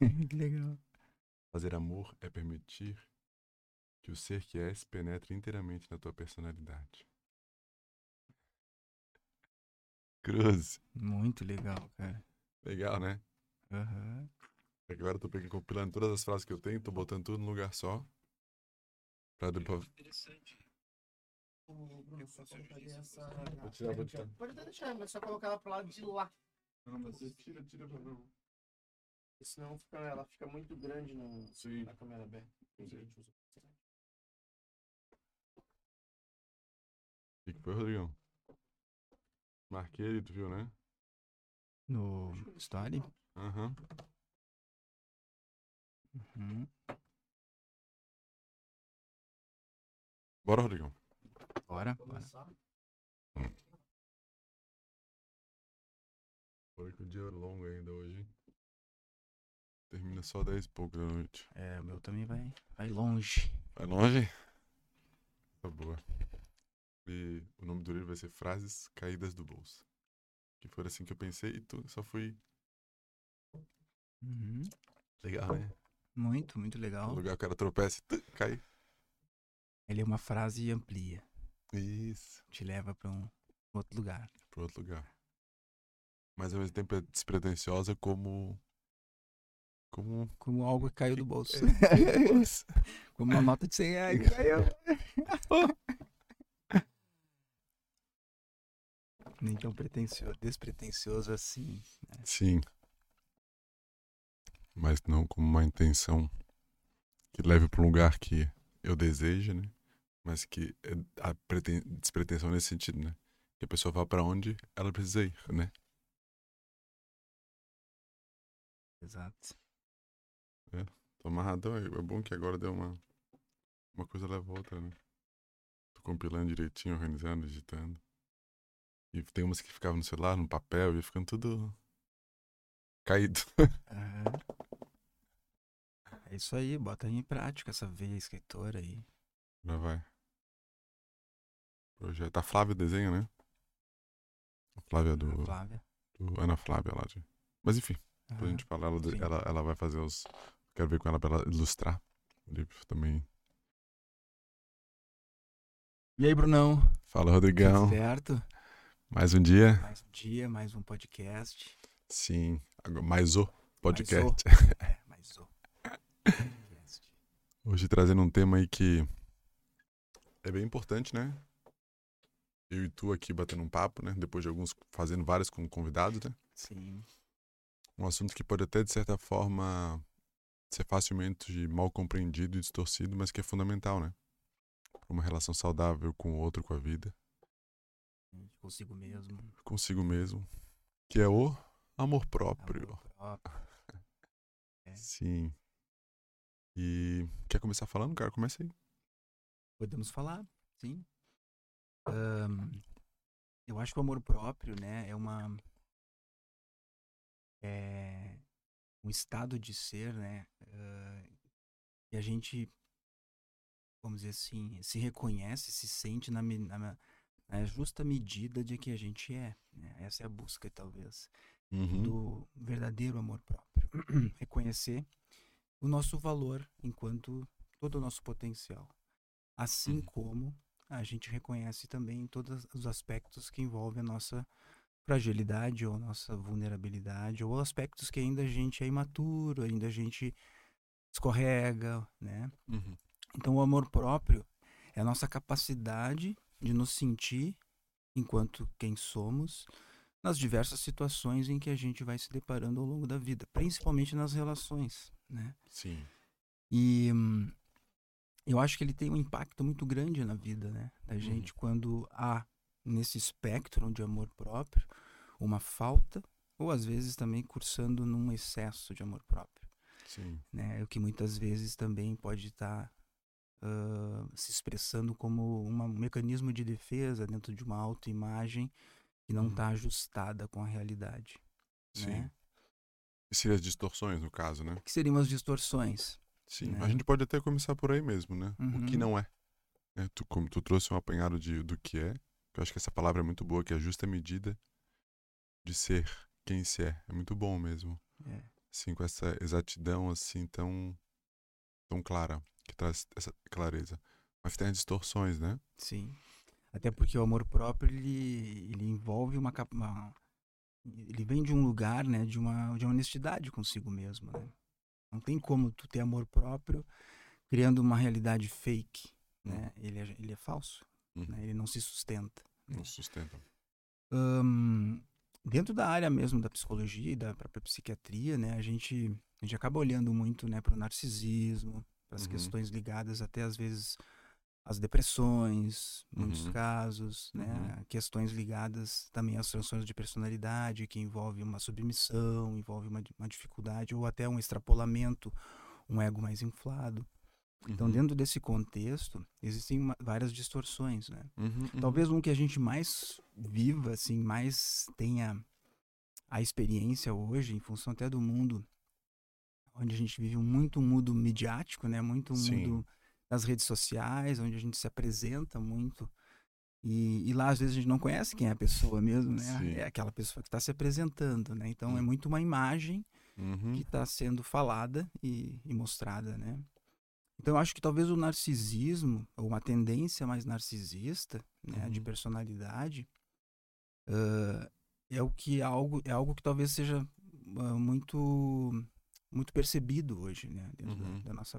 que legal. Fazer amor é permitir que o ser que és penetre inteiramente na tua personalidade. Cruz. Muito legal, cara. Legal, né? Aham. Que Agora eu tô pegando, compilando todas as frases que eu tenho, tô botando tudo num lugar só. Pra depois. Interessante. Eu só colocaria essa. Vou tirar, vou tirar. Pode até deixar, mas só colocar ela pro lado de lá. Não, mas você tira, tira pra não. Porque senão fica, ela fica muito grande no, Sim. na câmera aberta. O que foi, Rodrigão? Marquei ele, tu viu, né? No Story? Aham. Uhum. Bora, Rodrigão. Bora, bora. Bora que o dia é longo ainda hoje? Termina só 10 e pouco da noite. É, o meu também vai, vai longe. Vai longe? Tá boa. E o nome do livro vai ser Frases Caídas do Bolso. Que foi assim que eu pensei e tu só fui. Uhum. Legal, né? Muito, muito No legal. lugar o cara tropeça e cai. Ele é uma frase e amplia. Isso. Te leva pra um outro lugar. Pro outro lugar. Mas ao mesmo tempo é despretensiosa como. Como. Como algo que caiu do bolso. Como uma nota de 100 reais que caiu. Nem tão pretensioso, despretensioso assim. Sim. Mas não como uma intenção que leve para um lugar que eu desejo, né? Mas que é a preten- despretensão nesse sentido, né? Que a pessoa vá para onde ela precisa ir, né? Exato. Tô amarradão, é é bom que agora deu uma. Uma coisa leva a outra, né? Tô compilando direitinho, organizando, digitando. E tem umas que ficavam no celular, no papel, e ia ficando tudo. caído. Aham. É isso aí, bota em prática essa veia escritora aí. Já vai. Projeto. A Flávia desenha, né? A Flávia do, Ana Flávia. do Ana Flávia lá. De... Mas enfim, pra Aham. gente falar, ela, ela, ela vai fazer os. Quero ver com ela pra ela ilustrar o livro também. E aí, Brunão? Fala, Rodrigão. Tudo certo? Mais um dia? Mais um dia, mais um podcast. Sim. Mais o podcast. Mais o. É, mais o. podcast. Hoje trazendo um tema aí que é bem importante, né? Eu e tu aqui batendo um papo, né? Depois de alguns fazendo vários com convidados, né? Sim. Um assunto que pode até, de certa forma, ser facilmente mal compreendido e distorcido, mas que é fundamental, né? Para uma relação saudável com o outro, com a vida, Consigo mesmo. consigo mesmo, que é o amor próprio. Amor próprio. É. Sim. E quer começar falando, cara? Começa aí. Podemos falar, sim. Ahn, eu acho que o amor próprio, né, é uma. É um estado de ser, né? ah, e a gente, vamos dizer assim, se reconhece, se sente na, na, na justa medida de que a gente é. né? Essa é a busca, talvez Uhum. do verdadeiro amor próprio. Reconhecer o nosso valor enquanto todo o nosso potencial. Assim Uhum. como a gente reconhece também todos os aspectos que envolvem a nossa fragilidade ou nossa vulnerabilidade ou aspectos que ainda a gente é imaturo, ainda a gente escorrega, né? Uhum. Então o amor próprio é a nossa capacidade de nos sentir enquanto quem somos nas diversas situações em que a gente vai se deparando ao longo da vida, principalmente nas relações, né? Sim. E hum, eu acho que ele tem um impacto muito grande na vida, né? Da gente quando há nesse espectro de amor próprio uma falta ou às vezes também cursando num excesso de amor próprio Sim. né? O que muitas vezes também pode estar ah, se expressando como um mecanismo de defesa dentro de uma autoimagem que não Uhum. está ajustada com a realidade, Sim. né? E seriam as distorções, no caso, né? Que seriam as distorções. Sim. Né? A gente pode até começar por aí mesmo, né? O que Uhum. não é. né? Tu, como tu trouxe um apanhado de, do que é, que eu acho que essa palavra é muito boa, que é a justa medida de ser quem se é. É muito bom mesmo. É. Assim, com essa exatidão assim tão, tão clara, que traz essa clareza. Mas tem as distorções, né? Sim. Até porque o amor próprio, ele, ele envolve uma, capa- uma... Ele vem de um lugar, né? De uma, de uma honestidade consigo mesmo, né? Não tem como tu ter amor próprio criando uma realidade fake, né? Ele é, ele é falso, Uhum. né? Ele não se sustenta. Não sustenta. Ahn, dentro da área mesmo da psicologia e da própria psiquiatria, né, a gente, a gente acaba olhando muito, né, para o narcisismo, para as Uhum. questões ligadas até às vezes às depressões, muitos Uhum. casos, né, questões ligadas também aos transtornos de personalidade, que envolve uma submissão, envolve uma, uma dificuldade ou até um extrapolamento, um ego mais inflado. Então, Uhum. dentro desse contexto, existem uma- várias distorções, né? Uhum, uhum. Talvez um que a gente mais viva, assim, mais tenha a experiência hoje, em função até do mundo, onde a gente vive muito um mundo midiático, né? Muito um Sim. mundo das redes sociais, onde a gente se apresenta muito. E, e lá, às vezes, a gente não conhece quem é a pessoa mesmo, né? Sim. É aquela pessoa que está se apresentando, né? Então, é Hum. muito uma imagem Uhum. que está sendo falada e, e mostrada, né? Então eu acho que talvez o narcisismo, ou uma tendência mais narcisista, né, de Uhum. personalidade, ãh, é o que é algo é algo que talvez seja ah, muito muito percebido hoje, né, dentro da- Uhum. da, nossa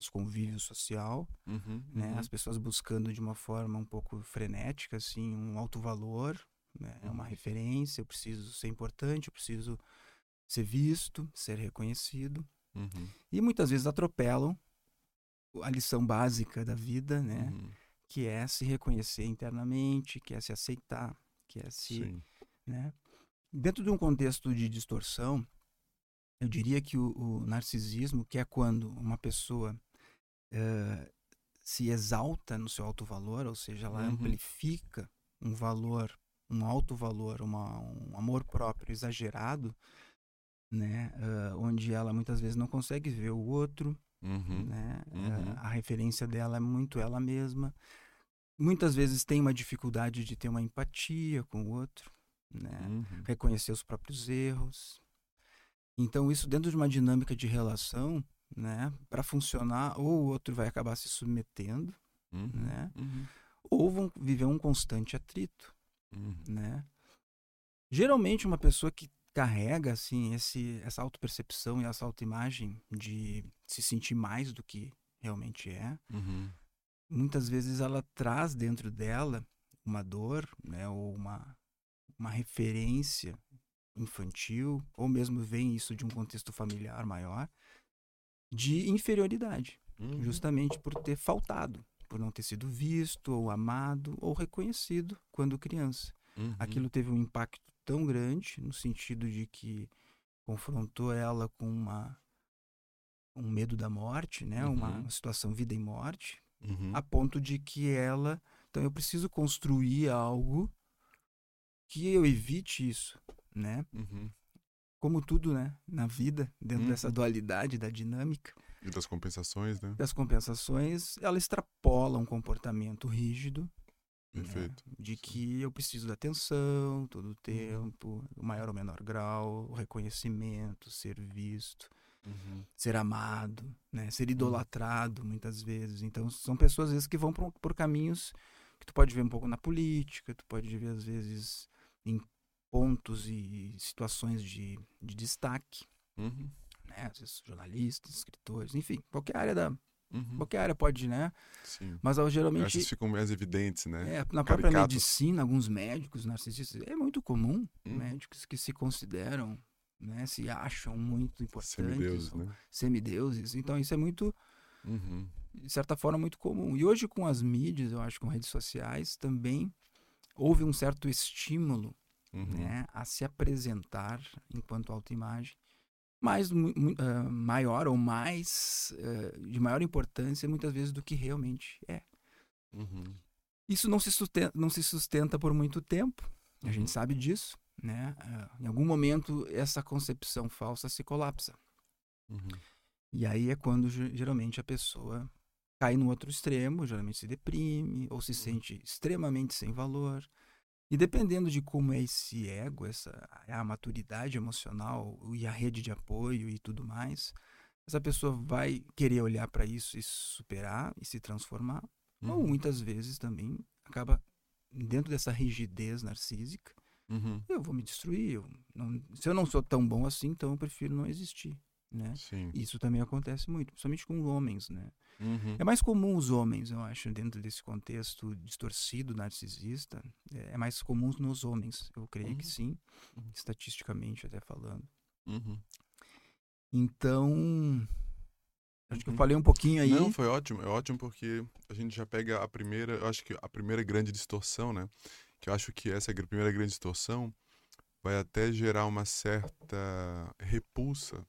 nosso convívio social, Uhum. né, uhum. as pessoas buscando de uma forma um pouco frenética, assim, um alto valor, né, é uma Uhum. referência, eu preciso ser importante, eu preciso ser visto, ser reconhecido. Uhum. E muitas vezes atropelam a lição básica da vida, né? Uhum. Que é se reconhecer internamente, que é se aceitar, que é se, Sim. né? Dentro de um contexto de distorção, eu diria que o, o narcisismo, que é quando uma pessoa eh, se exalta no seu alto valor, ou seja, ela Uhum. amplifica um valor, um alto valor, uma, um amor próprio exagerado, né? eh, onde ela muitas vezes não consegue ver o outro, Uhum. né? Uhum. Eh, A referência dela é muito ela mesma. Muitas vezes tem uma dificuldade de ter uma empatia com o outro, né? Uhum. Reconhecer os próprios erros. Então isso dentro de uma dinâmica de relação, né? Para funcionar, ou o outro vai acabar se submetendo, Uhum. né? Uhum. ou vão viver um constante atrito, Uhum. né? Geralmente uma pessoa que carrega assim esse essa autopercepção e essa autoimagem de se sentir mais do que realmente é, Uhum. muitas vezes ela traz dentro dela uma dor, né, ou uma uma referência infantil, ou mesmo vem isso de um contexto familiar maior, de inferioridade, Uhum. justamente por ter faltado, por não ter sido visto, ou amado, ou reconhecido quando criança. Uhum. Aquilo teve um impacto tão grande no sentido de que confrontou ela com uma um medo da morte, né, uma, Uhum. uma situação vida e morte, Uhum. a ponto de que ela, então eu preciso construir algo que eu evite isso, né? Uhum. Como tudo, né, na vida, dentro dessa Uhum. dualidade da dinâmica, E das compensações, né? das compensações, ela extrapola um comportamento rígido, né, Perfeito. de que eu preciso da atenção todo o tempo, o maior ou menor grau, o reconhecimento, ser visto, Uhum. ser amado, né? ser idolatrado muitas vezes. Então são pessoas às vezes que vão por, por caminhos que tu pode ver um pouco na política, tu pode ver às vezes em pontos e situações de, de destaque, Uhum. né? Às vezes jornalistas, escritores, enfim, qualquer área da Uhum. qualquer área pode, né? Sim. Mas geralmente Essas ficam mais evidentes, né? é, na própria medicina, alguns médicos narcisistas, é muito comum Hum. médicos que se consideram, né, se acham muito importantes, Semideuses, né? semideuses. Então isso é muito, Uhum. de certa forma, muito comum. E hoje com as mídias, eu acho, com redes sociais, também houve um certo estímulo, Uhum. né, a se apresentar enquanto autoimagem, mais ah, maior ou mais ah, de maior importância muitas vezes do que realmente é. Uhum. Isso não se sustenta, não se sustenta por muito tempo, a Uhum. gente sabe disso, né? Ah, Em algum momento essa concepção falsa se colapsa. Uhum. E aí é quando ge- geralmente a pessoa cai no outro extremo, geralmente se deprime ou se sente extremamente sem valor, E dependendo de como é esse ego, essa a maturidade emocional e a rede de apoio e tudo mais, essa pessoa vai querer olhar para isso e superar e se transformar, ou Uhum. muitas vezes também acaba dentro dessa rigidez narcísica, Uhum. eu vou me destruir. eu não- se eu não sou tão bom assim, então eu prefiro não existir, né? Sim. Isso também acontece muito, principalmente com homens, né? Uhum. É mais comum os homens, eu acho, dentro desse contexto distorcido narcisista, é é mais comum nos homens, eu creio que Uhum. sim, Uhum. estatisticamente até falando. Uhum. Então, acho que eu Uhum. falei um pouquinho aí. Não, foi ótimo. É ótimo porque a gente já pega a primeira, eu acho que a primeira grande distorção, né? Que eu acho que essa gr- primeira grande distorção vai até gerar uma certa repulsa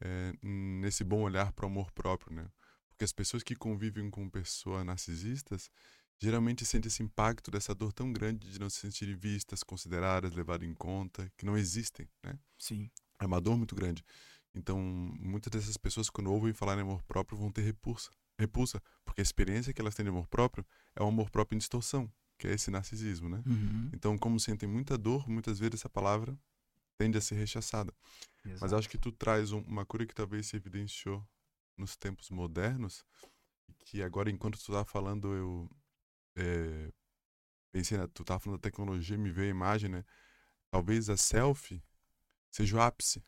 eh, nesse bom olhar para o amor próprio, né? Porque as pessoas que convivem com pessoas narcisistas geralmente sentem esse impacto dessa dor tão grande de não se sentirem vistas, consideradas, levadas em conta, que não existem, né? Sim, É uma dor muito grande. Então, muitas dessas pessoas, quando ouvem falar em amor próprio, vão ter repulsa. Repulsa, porque a experiência que elas têm de amor próprio é o amor próprio em distorção, que é esse narcisismo, né? Uhum, Então, como sentem muita dor, muitas vezes essa palavra tende a ser rechaçada. Mas exato. acho que tu traz um- uma cura que talvez se evidenciou nos tempos modernos, que agora, enquanto tu estava falando, eu eh, pensei, na, tu estava falando da tecnologia, me veio a imagem, né? Talvez a selfie seja o ápice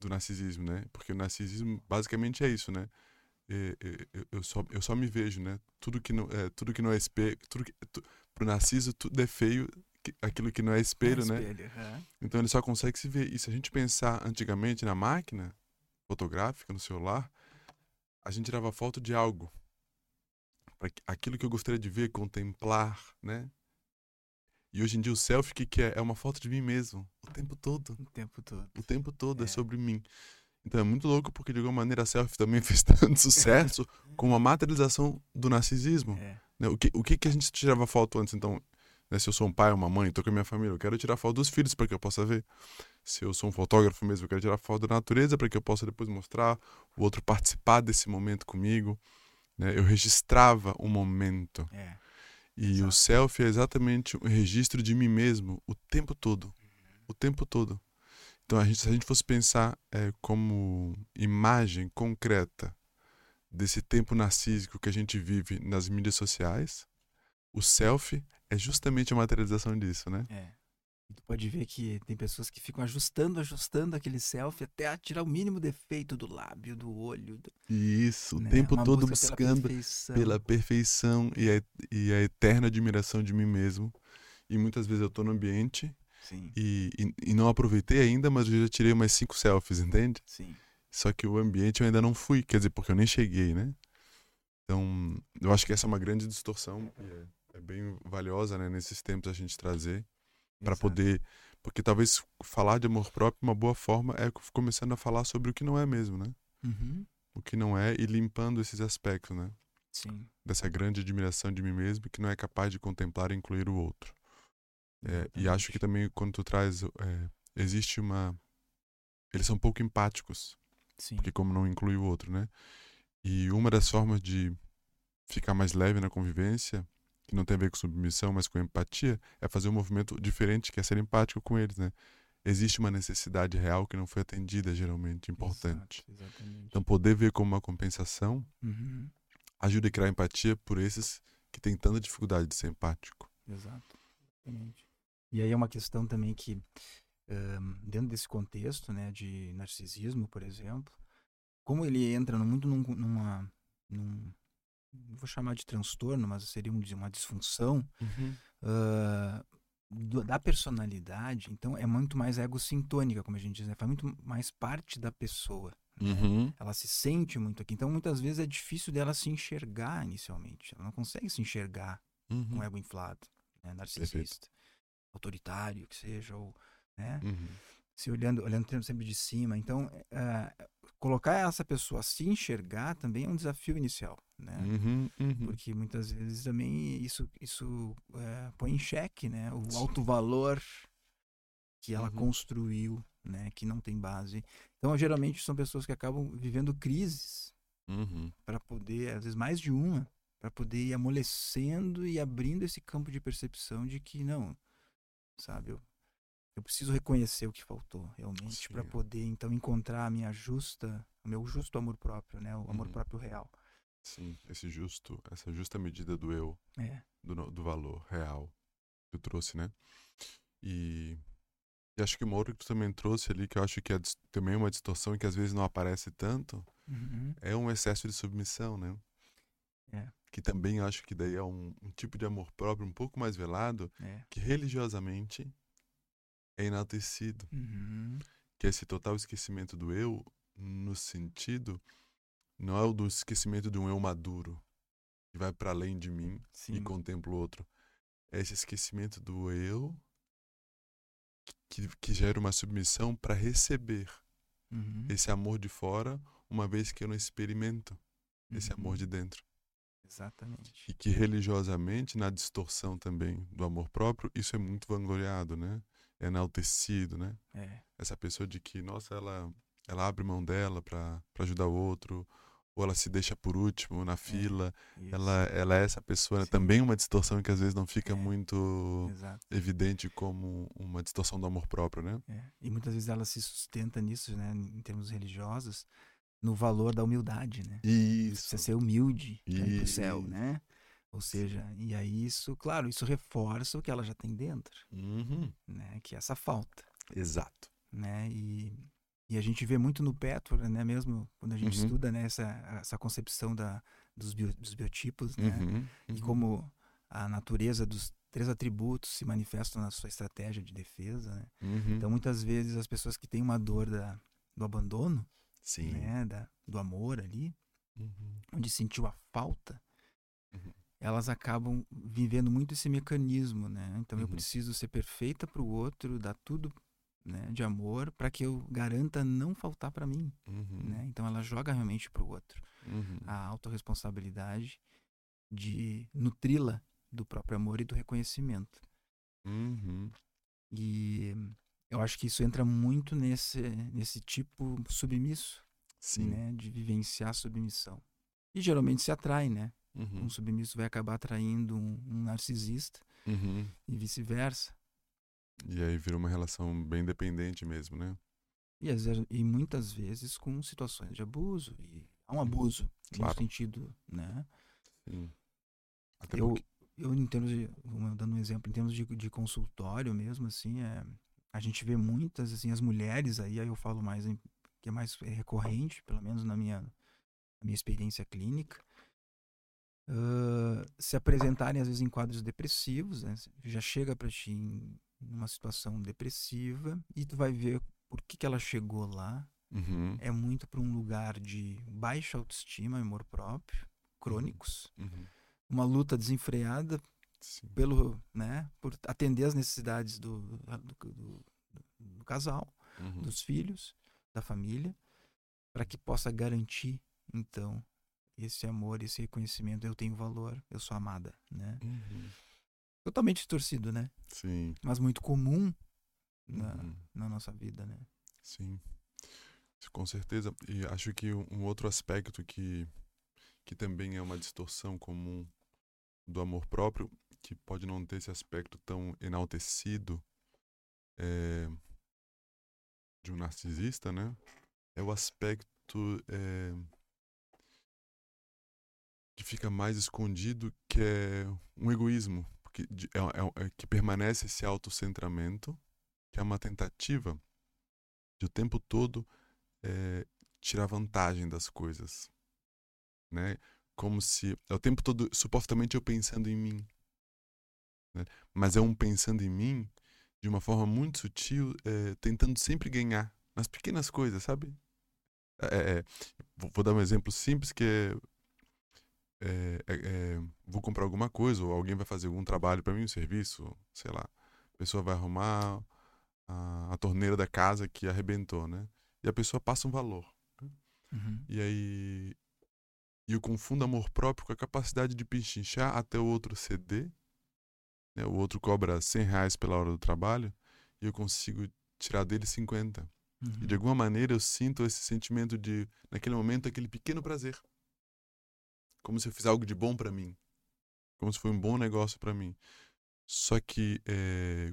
do narcisismo, né? Porque o narcisismo basicamente é isso, né? Eu, só, eu só me vejo, né? Tudo que não, é, tudo que não é espelho, tudo que, tu, pro narciso tudo é feio, aquilo que não é espelho, né? Espelho, aham. Então ele só consegue se ver. E se a gente pensar antigamente na máquina fotográfica, no celular, a gente tirava foto de algo. Para aquilo que eu gostaria de ver, contemplar, né? E hoje em dia o selfie, o que, que é? É uma foto de mim mesmo. O tempo todo. O tempo todo. O tempo todo é, É. sobre mim. Então é muito louco porque de alguma maneira a selfie também fez tanto sucesso como a materialização do narcisismo. É. Né, O que, o que, que a gente tirava foto antes? Então, né, se eu sou um pai, uma mãe, estou com a minha família, eu quero tirar foto dos filhos para que eu possa ver. Se eu sou um fotógrafo mesmo, eu quero tirar foto da natureza para que eu possa depois mostrar, o outro participar desse momento comigo. né? Eu registrava o momento. É. E o Exato. selfie é exatamente um registro de mim mesmo o tempo todo. O tempo todo. Então, a gente, se a gente fosse pensar é, como imagem concreta desse tempo narcísico que a gente vive nas mídias sociais, o selfie é justamente a materialização disso, né? É. E Tu pode ver que tem pessoas que ficam ajustando, ajustando aquele selfie até tirar o mínimo defeito do lábio, do olho. do- E isso, o né? tempo Uma todo busca buscando perfeição. pela perfeição e a, e a eterna admiração de mim mesmo. E muitas vezes eu tô no ambiente Sim, e, e, e não aproveitei ainda, mas eu já tirei umas cinco selfies, entende? sim. Só que o ambiente eu ainda não fui, quer dizer, porque eu nem cheguei, né? Então, eu acho que essa é uma grande distorção e é, bem valiosa, né, nesses tempos a gente trazer para poder, porque talvez falar de amor próprio uma boa forma é começando a falar sobre o que não é mesmo, né? Uhum, O que não é e limpando esses aspectos, né? Sim. Dessa grande admiração de mim mesmo que não é capaz de contemplar e incluir o outro. É, e acho que também quando tu traz, é, existe uma, eles são pouco empáticos Sim. porque como não inclui o outro, né? E uma das formas de ficar mais leve na convivência, que não tem a ver com submissão, mas com empatia, é fazer um movimento diferente, que é ser empático com eles, né? Existe uma necessidade real que não foi atendida, geralmente, importante. Exato. Então, poder ver como uma compensação Uhum, ajuda a criar empatia por esses que têm tanta dificuldade de ser empático. Exato. Exatamente. E aí é uma questão também que, ahn, dentro desse contexto, né, de narcisismo, por exemplo, como ele entra no- muito num, numa, num, vou chamar de transtorno, mas seria um- uma disfunção ah, do- da personalidade, então é muito mais egocintônica, como a gente diz, né? faz muito mais parte da pessoa. né? Uhum. Ela se sente muito aqui, então muitas vezes é difícil dela se enxergar inicialmente, ela não consegue se enxergar Uhum. um ego inflado, né, narcisista, autoritário que seja, ou né, Uhum. Se olhando, olhando sempre de cima. Então, eh, colocar essa pessoa a se enxergar também é um desafio inicial, né? Uhum. Uhum. Porque muitas vezes também isso, isso eh, põe em xeque, né, o alto valor que ela Uhum. construiu, né, que não tem base. Então, geralmente são pessoas que acabam vivendo crises Uhum. para poder, às vezes mais de uma, para poder ir amolecendo e abrindo esse campo de percepção de que não, sabe? Eu, eu preciso reconhecer o que faltou realmente para poder então encontrar a minha justa, o meu justo amor próprio, né? O amor Uhum. próprio real. Sim, esse justo, essa justa medida do eu, É. do, do valor real que tu trouxe, né? E, e acho que uma outra que tu também trouxe ali, que eu acho que é também uma distorção e que às vezes não aparece tanto, Uhum. é um excesso de submissão, né? É. Que também acho que daí é um, um tipo de amor próprio um pouco mais velado, É. que religiosamente é enaltecido. Uhum. Que esse total esquecimento do eu, no sentido, não é o do esquecimento de um eu maduro, que vai para além de mim Sim. e contempla o outro. É esse esquecimento do eu que, que gera uma submissão para receber Uhum. esse amor de fora, uma vez que eu não experimento esse amor Uhum. de dentro. Exatamente. E que religiosamente, na distorção também do amor próprio, isso é muito vangloriado, né? É enaltecido, né? É. Essa pessoa de que, nossa, ela, ela abre mão dela para ajudar o outro, ou ela se deixa por último na fila. Isso. Ela, ela é essa pessoa, né? Também uma distorção que às vezes não fica É. muito Exato. evidente como uma distorção do amor próprio, né? É. E muitas vezes ela se sustenta nisso, né? Em termos religiosos, no valor da humildade, né? Isso. Precisa ser humilde para ir pro céu, né? Ou seja, e aí isso, claro, isso reforça o que ela já tem dentro, Uhum. né? Que é essa falta, Exato. né? E, e a gente vê muito no Pétora, né? Mesmo quando a gente Uhum. estuda né, essa, essa concepção da, dos, bio- dos biotipos, né? Uhum. E Uhum. como a natureza dos três atributos se manifestam na sua estratégia de defesa, né? Uhum. Então, muitas vezes, as pessoas que têm uma dor da, do abandono, Sim. né? Da, do amor ali, Uhum. onde sentiu a falta. Elas acabam vivendo muito esse mecanismo, né? Então eu Uhum. preciso ser perfeita para o outro, dar tudo né, de amor para que eu garanta não faltar para mim, Uhum. né? Então ela joga realmente para o outro Uhum. a autorresponsabilidade de nutri-la do próprio amor e do reconhecimento. Uhum. E eu acho que isso entra muito nesse nesse tipo submisso, Sim. né, de vivenciar a submissão. E geralmente se atrai, né? Uhum. um submisso vai acabar atraindo um, um narcisista Uhum. e vice-versa. E aí vira uma relação bem dependente mesmo, né? E, às vezes- e muitas vezes com situações de abuso. E há um abuso Claro. no sentido, né? Sim. Até Eu, porque... eu em termos de, dando um exemplo, em termos de, de consultório mesmo, assim, é, a gente vê muitas, assim, as mulheres aí, aí eu falo mais, que é mais recorrente, pelo menos na minha, na minha experiência clínica, ah, se apresentarem às vezes em quadros depressivos, né? já chega para ti em uma situação depressiva e tu vai ver por que, que ela chegou lá. Uhum. É muito para um lugar de baixa autoestima, amor próprio, crônicos, Uhum. uma luta desenfreada Sim. pelo, né, por atender as necessidades do, do, do- do casal, Uhum. dos filhos, da família, para que possa garantir então esse amor, esse reconhecimento, eu tenho valor, eu sou amada, né? Uhum. Totalmente distorcido, né? Sim. Mas muito comum na, Uhum. na nossa vida, né? Sim. Com certeza. E acho que um outro aspecto que, que também é uma distorção comum do amor próprio, que pode não ter esse aspecto tão enaltecido é, de um narcisista, né? É o aspecto é, que fica mais escondido, que é um egoísmo, de- é, é- é que permanece esse autocentramento, que é uma tentativa de o tempo todo é, tirar vantagem das coisas, né? Como se é o tempo todo supostamente eu pensando em mim, né? Mas é um pensando em mim de uma forma muito sutil, é, tentando sempre ganhar nas pequenas coisas, sabe? É, é, vou, vou dar um exemplo simples que é, é, é, é, vou comprar alguma coisa ou alguém vai fazer algum trabalho para mim, um serviço, sei lá, a pessoa vai arrumar a, a torneira da casa que arrebentou, né? E a pessoa passa um valor. Uhum. E aí e eu confundo amor próprio com a capacidade de pechinchar até o outro ceder. Né? O outro cobra 100 reais pela hora do trabalho e eu consigo tirar dele 50. Uhum. E de alguma maneira eu sinto esse sentimento de, naquele momento, aquele pequeno prazer. Como se eu fiz algo de bom para mim. Como se foi um bom negócio para mim. Só que é,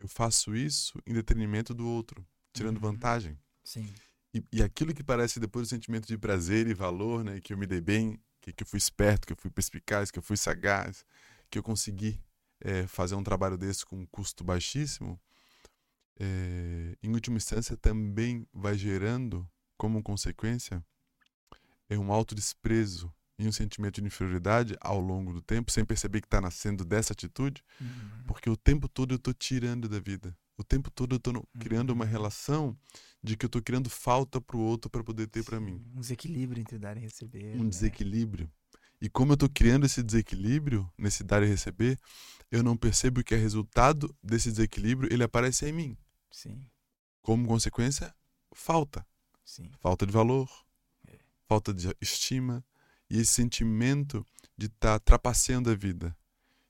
eu faço isso em detrimento do outro, tirando Uhum. vantagem. Sim. E, e aquilo que parece depois o sentimento de prazer e valor, né? Que eu me dei bem, que, que eu fui esperto, que eu fui perspicaz, que eu fui sagaz, que eu consegui eh, fazer um trabalho desse com um custo baixíssimo, eh, em última instância também vai gerando, como consequência, é um autodesprezo e um sentimento de inferioridade ao longo do tempo, sem perceber que está nascendo dessa atitude, Uhum. porque o tempo todo eu estou tirando da vida. O tempo todo eu estou criando uma Uhum. relação de que eu estou criando falta para o outro para poder ter para mim. Um desequilíbrio entre dar e receber. Um né? desequilíbrio. E como eu estou criando esse desequilíbrio, nesse dar e receber, eu não percebo que é resultado desse desequilíbrio, ele aparece em mim. Sim, Como consequência, falta. sim. Falta de valor. Falta de estima e esse sentimento de estar trapaceando a vida.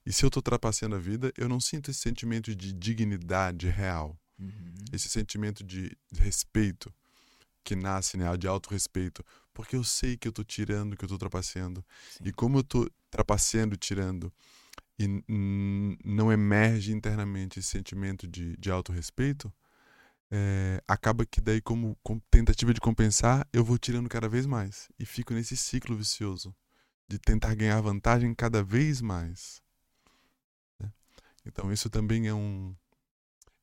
E se eu estou trapaceando a vida, eu não sinto esse sentimento de dignidade real. Uhum. esse sentimento de respeito que nasce, né, de autorrespeito, porque eu sei que eu tô tirando, que eu tô trapaceando. Sim. E como eu tô trapaceando, tirando, e não emerge internamente esse sentimento de, de autorrespeito, é, acaba que daí, como, com tentativa de compensar, eu vou tirando cada vez mais. E fico nesse ciclo vicioso de tentar ganhar vantagem cada vez mais. né? Então, isso também é um,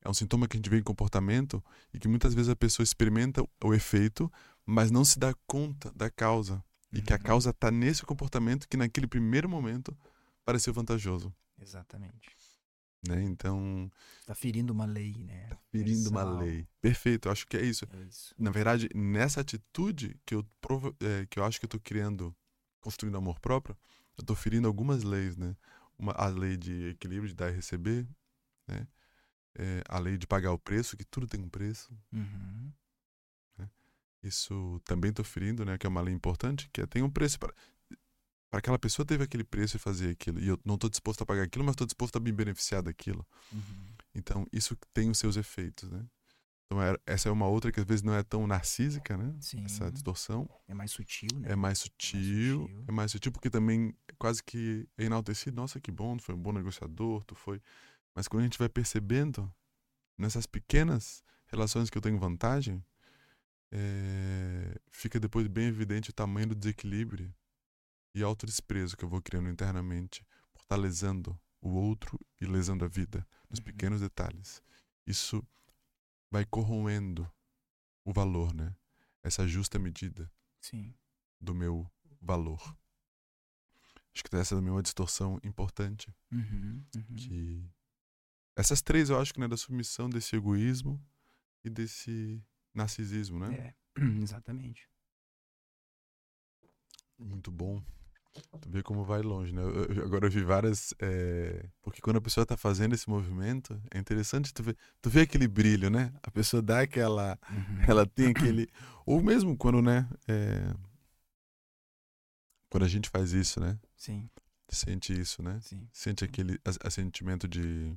é um sintoma que a gente vê em comportamento e que muitas vezes a pessoa experimenta o efeito, mas não se dá conta da causa. E que a Uhum. causa está nesse comportamento que naquele primeiro momento pareceu vantajoso. Exatamente. Né? Então, Tá ferindo uma lei, né? tá ferindo uma lei. Perfeito, eu acho que é isso. É isso. Na verdade, nessa atitude que eu, provo- é, que eu acho que eu estou criando, construindo amor próprio, eu estou ferindo algumas leis, né? Uma, a lei de equilíbrio, de dar e receber, né? É, a lei de pagar o preço, que tudo tem um preço. Uhum. Isso também estou ferindo, né? Que é uma lei importante, que é, tem um preço para para aquela pessoa teve aquele preço e fazer aquilo e eu não estou disposto a pagar aquilo, mas estou disposto a me beneficiar daquilo. Uhum. Então isso tem os seus efeitos, né? Então é- essa é uma outra que às vezes não é tão narcísica, né? Sim. Essa distorção É mais sutil, né? é mais sutil, sutil. é mais sutil porque também é quase que é enaltecido. Nossa, que bom, tu foi um bom negociador, tu foi. Mas quando a gente vai percebendo nessas pequenas relações que eu tenho vantagem, é, fica depois bem evidente o tamanho do desequilíbrio e autodesprezo que eu vou criando internamente, por estar lesando o outro e lesando a vida, nos Uhum. pequenos detalhes. Isso vai corroendo o valor, né? Essa justa medida Sim. do meu valor. Acho que essa também é uma distorção importante. Uhum. Uhum. Que essas três eu acho que né, da submissão desse egoísmo e desse narcisismo, né? É. Exatamente. Muito bom. Tu vê como vai longe, né? Eu- eu- agora eu vi várias. é, Porque quando a pessoa tá fazendo esse movimento, é interessante tu ver, tu vê aquele brilho, né? A pessoa dá aquela. Uhum. Ela tem aquele. Ou mesmo quando, né? é, Quando a gente faz isso, né? Sim, Sente isso, né? sim. Sente aquele a, a sentimento de,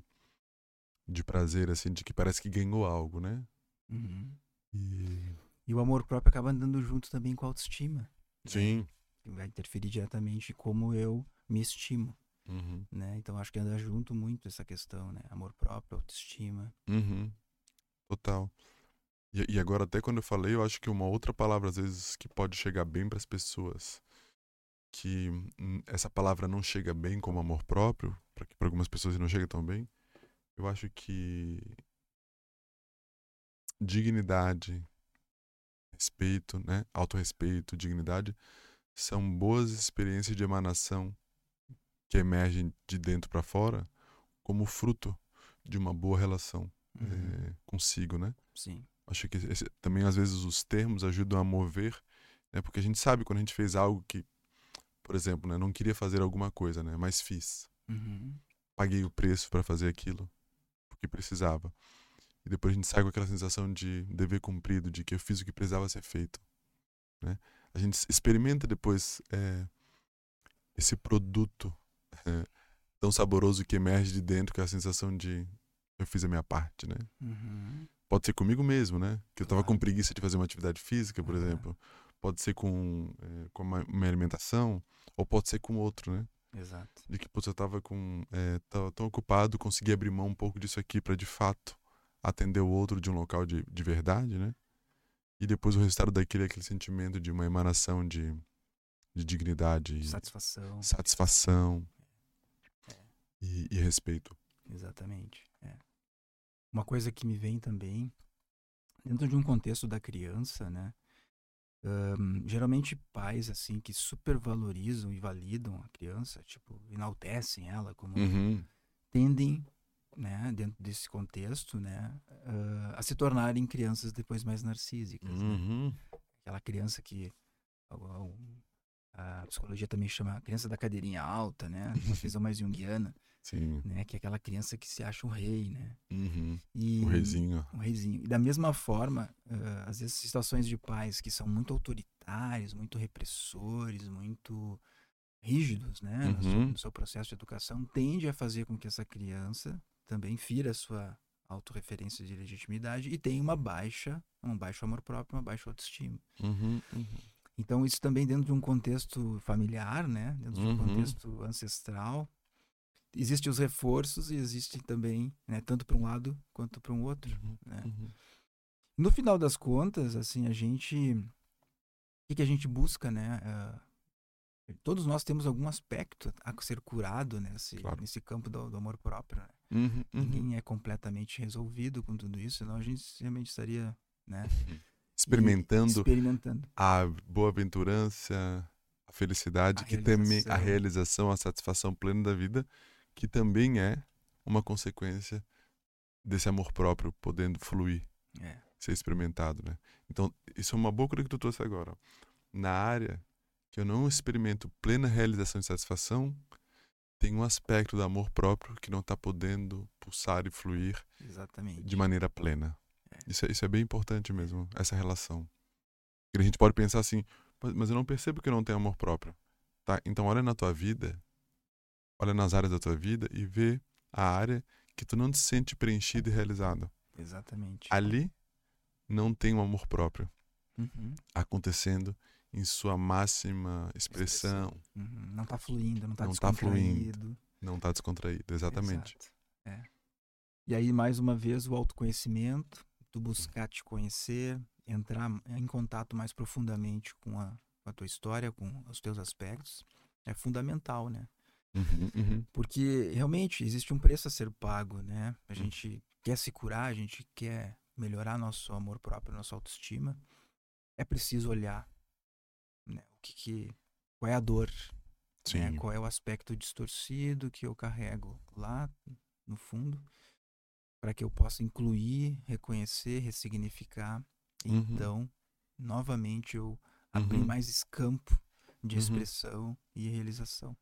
de prazer, assim, de que parece que ganhou algo, né? Uhum. E... E o amor próprio acaba andando junto também com a autoestima. Sim. Vai interferir diretamente como eu me estimo, Uhum. né? Então acho que anda junto muito essa questão, né? Amor próprio, autoestima. Uhum. Total. E, e agora, até quando eu falei, eu acho que uma outra palavra, às vezes, que pode chegar bem para as pessoas, que hum, essa palavra não chega bem como amor próprio, para que para algumas pessoas não chega tão bem, eu acho que dignidade, respeito, né? Autorrespeito, dignidade, são boas experiências de emanação que emergem de dentro para fora como fruto de uma boa relação Uhum. eh, consigo, né? Sim. Acho que esse- também às vezes os termos ajudam a mover, né? Porque a gente sabe quando a gente fez algo que, por exemplo, né, não queria fazer alguma coisa, né, mas fiz. Uhum. Paguei o preço para fazer aquilo porque precisava. E depois a gente sai com aquela sensação de dever cumprido, de que eu fiz o que precisava ser feito, né? A gente experimenta depois eh, esse produto eh, tão saboroso que emerge de dentro, que é a sensação de eu fiz a minha parte, né? Uhum. Pode ser comigo mesmo, né? Que eu tava Claro. com preguiça de fazer uma atividade física, por Aham. exemplo. Pode ser com, eh, com uma, minha alimentação, ou pode ser com outro, né? Exato. De que, putz, eu tava com. É, tava tão ocupado, consegui abrir mão um pouco disso aqui para de fato atender o outro de um local de, de verdade, né? E depois o resultado daquele é aquele sentimento de uma emanação de, de dignidade, e Satisfação. satisfação É. e, e respeito. Exatamente. é. Uma coisa que me vem também, dentro de um contexto da criança, né? ahn, geralmente pais, assim, que supervalorizam e validam a criança, tipo, enaltecem ela como Uhum. tendem, né, dentro desse contexto, né, ah, a se tornarem crianças depois mais narcísicas. né? Uhum. Aquela criança que a, a- psicologia também chama criança da cadeirinha alta, né, uma visão mais junguiana, Sim. né, que é aquela criança que se acha um rei, né. Uhum. E, O reizinho. um reizinho. E da mesma forma, ah, às vezes situações de pais que são muito autoritários, muito repressores, muito rígidos, né, no, seu, Uhum. no seu processo de educação, tende a fazer com que essa criança também fira a sua autorreferência de legitimidade e tenha uma baixa, um baixo amor próprio, uma baixa autoestima. Uhum. Uhum. Então isso também dentro de um contexto familiar, né, dentro de um Uhum. contexto ancestral, existem os reforços e existe também, né, tanto para um lado quanto para um outro, né? Uhum. No final das contas, assim, a gente. O que, que a gente busca, né? Ah, todos nós temos algum aspecto a ser curado nesse, Claro. nesse campo do, do amor próprio. Né? Uhum. Uhum. Ninguém é completamente resolvido com tudo isso, senão a gente realmente estaria né, Experimentando experimentando. a boa-aventurança, a felicidade, A que também a realização. a satisfação plena da vida, que também é uma consequência desse amor próprio podendo fluir, É, ser experimentado, né? Então, isso é uma boa coisa que tu trouxe agora. Na área que eu não experimento plena realização e satisfação, tem um aspecto do amor próprio que não está podendo pulsar e fluir exatamente. de maneira plena. É. Isso, é, isso é bem importante mesmo, essa relação. Porque a gente pode pensar assim, "Mas- mas eu não percebo que eu não tenho amor próprio. Tá? Então olha na tua vida, olha nas áreas da tua vida e vê a área que tu não te sente preenchido e realizado. Exatamente. Ali não tem um amor próprio Uhum, acontecendo em sua máxima expressão, uhum. Não tá fluindo, não tá Não tá fluindo. descontraído. não está descontraído, exatamente. É. E aí, mais uma vez, o autoconhecimento, tu buscar te conhecer, entrar em contato mais profundamente com a, com a tua história, com os teus aspectos, é fundamental, né? Uhum, uhum. Porque realmente existe um preço a ser pago, né? A Hum. gente quer se curar, a gente quer melhorar nosso amor próprio, nossa autoestima. É preciso olhar que, que qual é a dor, né? Qual é o aspecto distorcido que eu carrego lá no fundo, para que eu possa incluir, reconhecer, ressignificar. Uhum. Então, novamente, eu abrir Uhum. mais escampo de Uhum. expressão e realização.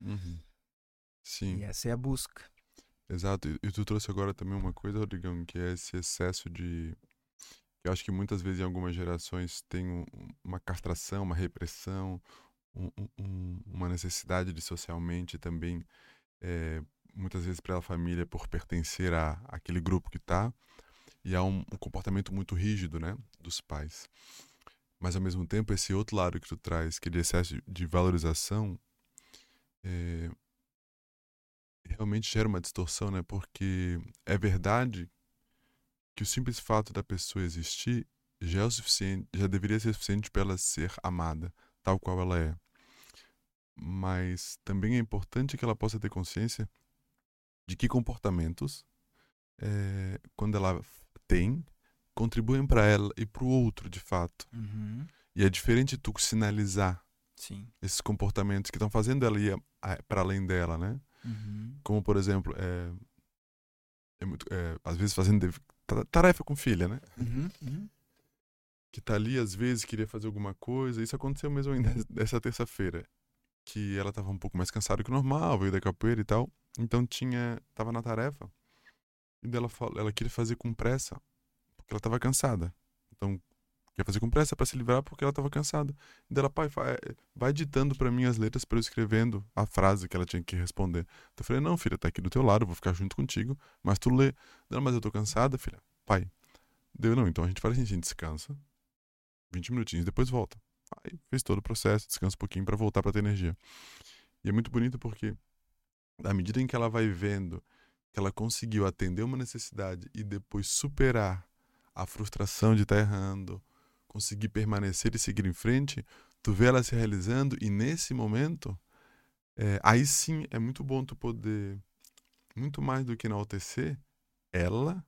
Uhum. Sim. E essa é a busca. Exato, e e tu trouxe agora também uma coisa, Rodrigão, que é esse excesso de. Eu acho que muitas vezes em algumas gerações tem um- uma castração, uma repressão, um- um- um- uma necessidade de socialmente também, é, muitas vezes para a família, por pertencer a aquele grupo que tá, e há um, um comportamento muito rígido, né, dos pais. Mas ao mesmo tempo, esse outro lado que tu traz, que é de excesso de valorização, é, realmente gera uma distorção, né? Porque é verdade que o simples fato da pessoa existir já é o suficiente, já deveria ser suficiente para ela ser amada, tal qual ela é. Mas também é importante que ela possa ter consciência de que comportamentos, eh, quando ela tem, contribuem para ela e para o outro, de fato. Uhum. E é diferente tu sinalizar Sim. esses comportamentos que estão fazendo ela ir para além dela, né? Uhum. Como, por exemplo, é, é muito, é, às vezes fazendo tarefa com filha, né? Uhum. Uhum. Que tá ali, às vezes, queria fazer alguma coisa. Isso aconteceu mesmo ainda dessa terça-feira. Que ela tava um pouco mais cansada que o normal, veio da capoeira e tal. Então tinha. tava na tarefa. E dela ela queria fazer com pressa, porque ela tava cansada. Então, quer fazer com pressa para se livrar porque ela tava cansada. E dela, pai, é, vai ditando para mim as letras para eu escrevendo a frase que ela tinha que responder. Então eu falei, não, filha, tá aqui do teu lado, vou ficar junto contigo, mas tu lê. Não, mas eu tô cansada, filha. Pai. Deu, não, então a gente faz assim, a gente descansa. 20 minutinhos, depois volta. Aí fez todo o processo, descansa um pouquinho para voltar para ter energia. E é muito bonito porque, à medida em que ela vai vendo que ela conseguiu atender uma necessidade e depois superar a frustração de estar tá errando, conseguir permanecer e seguir em frente, tu vê ela se realizando e nesse momento, é, aí sim é muito bom tu poder, muito mais do que enaltecer ela,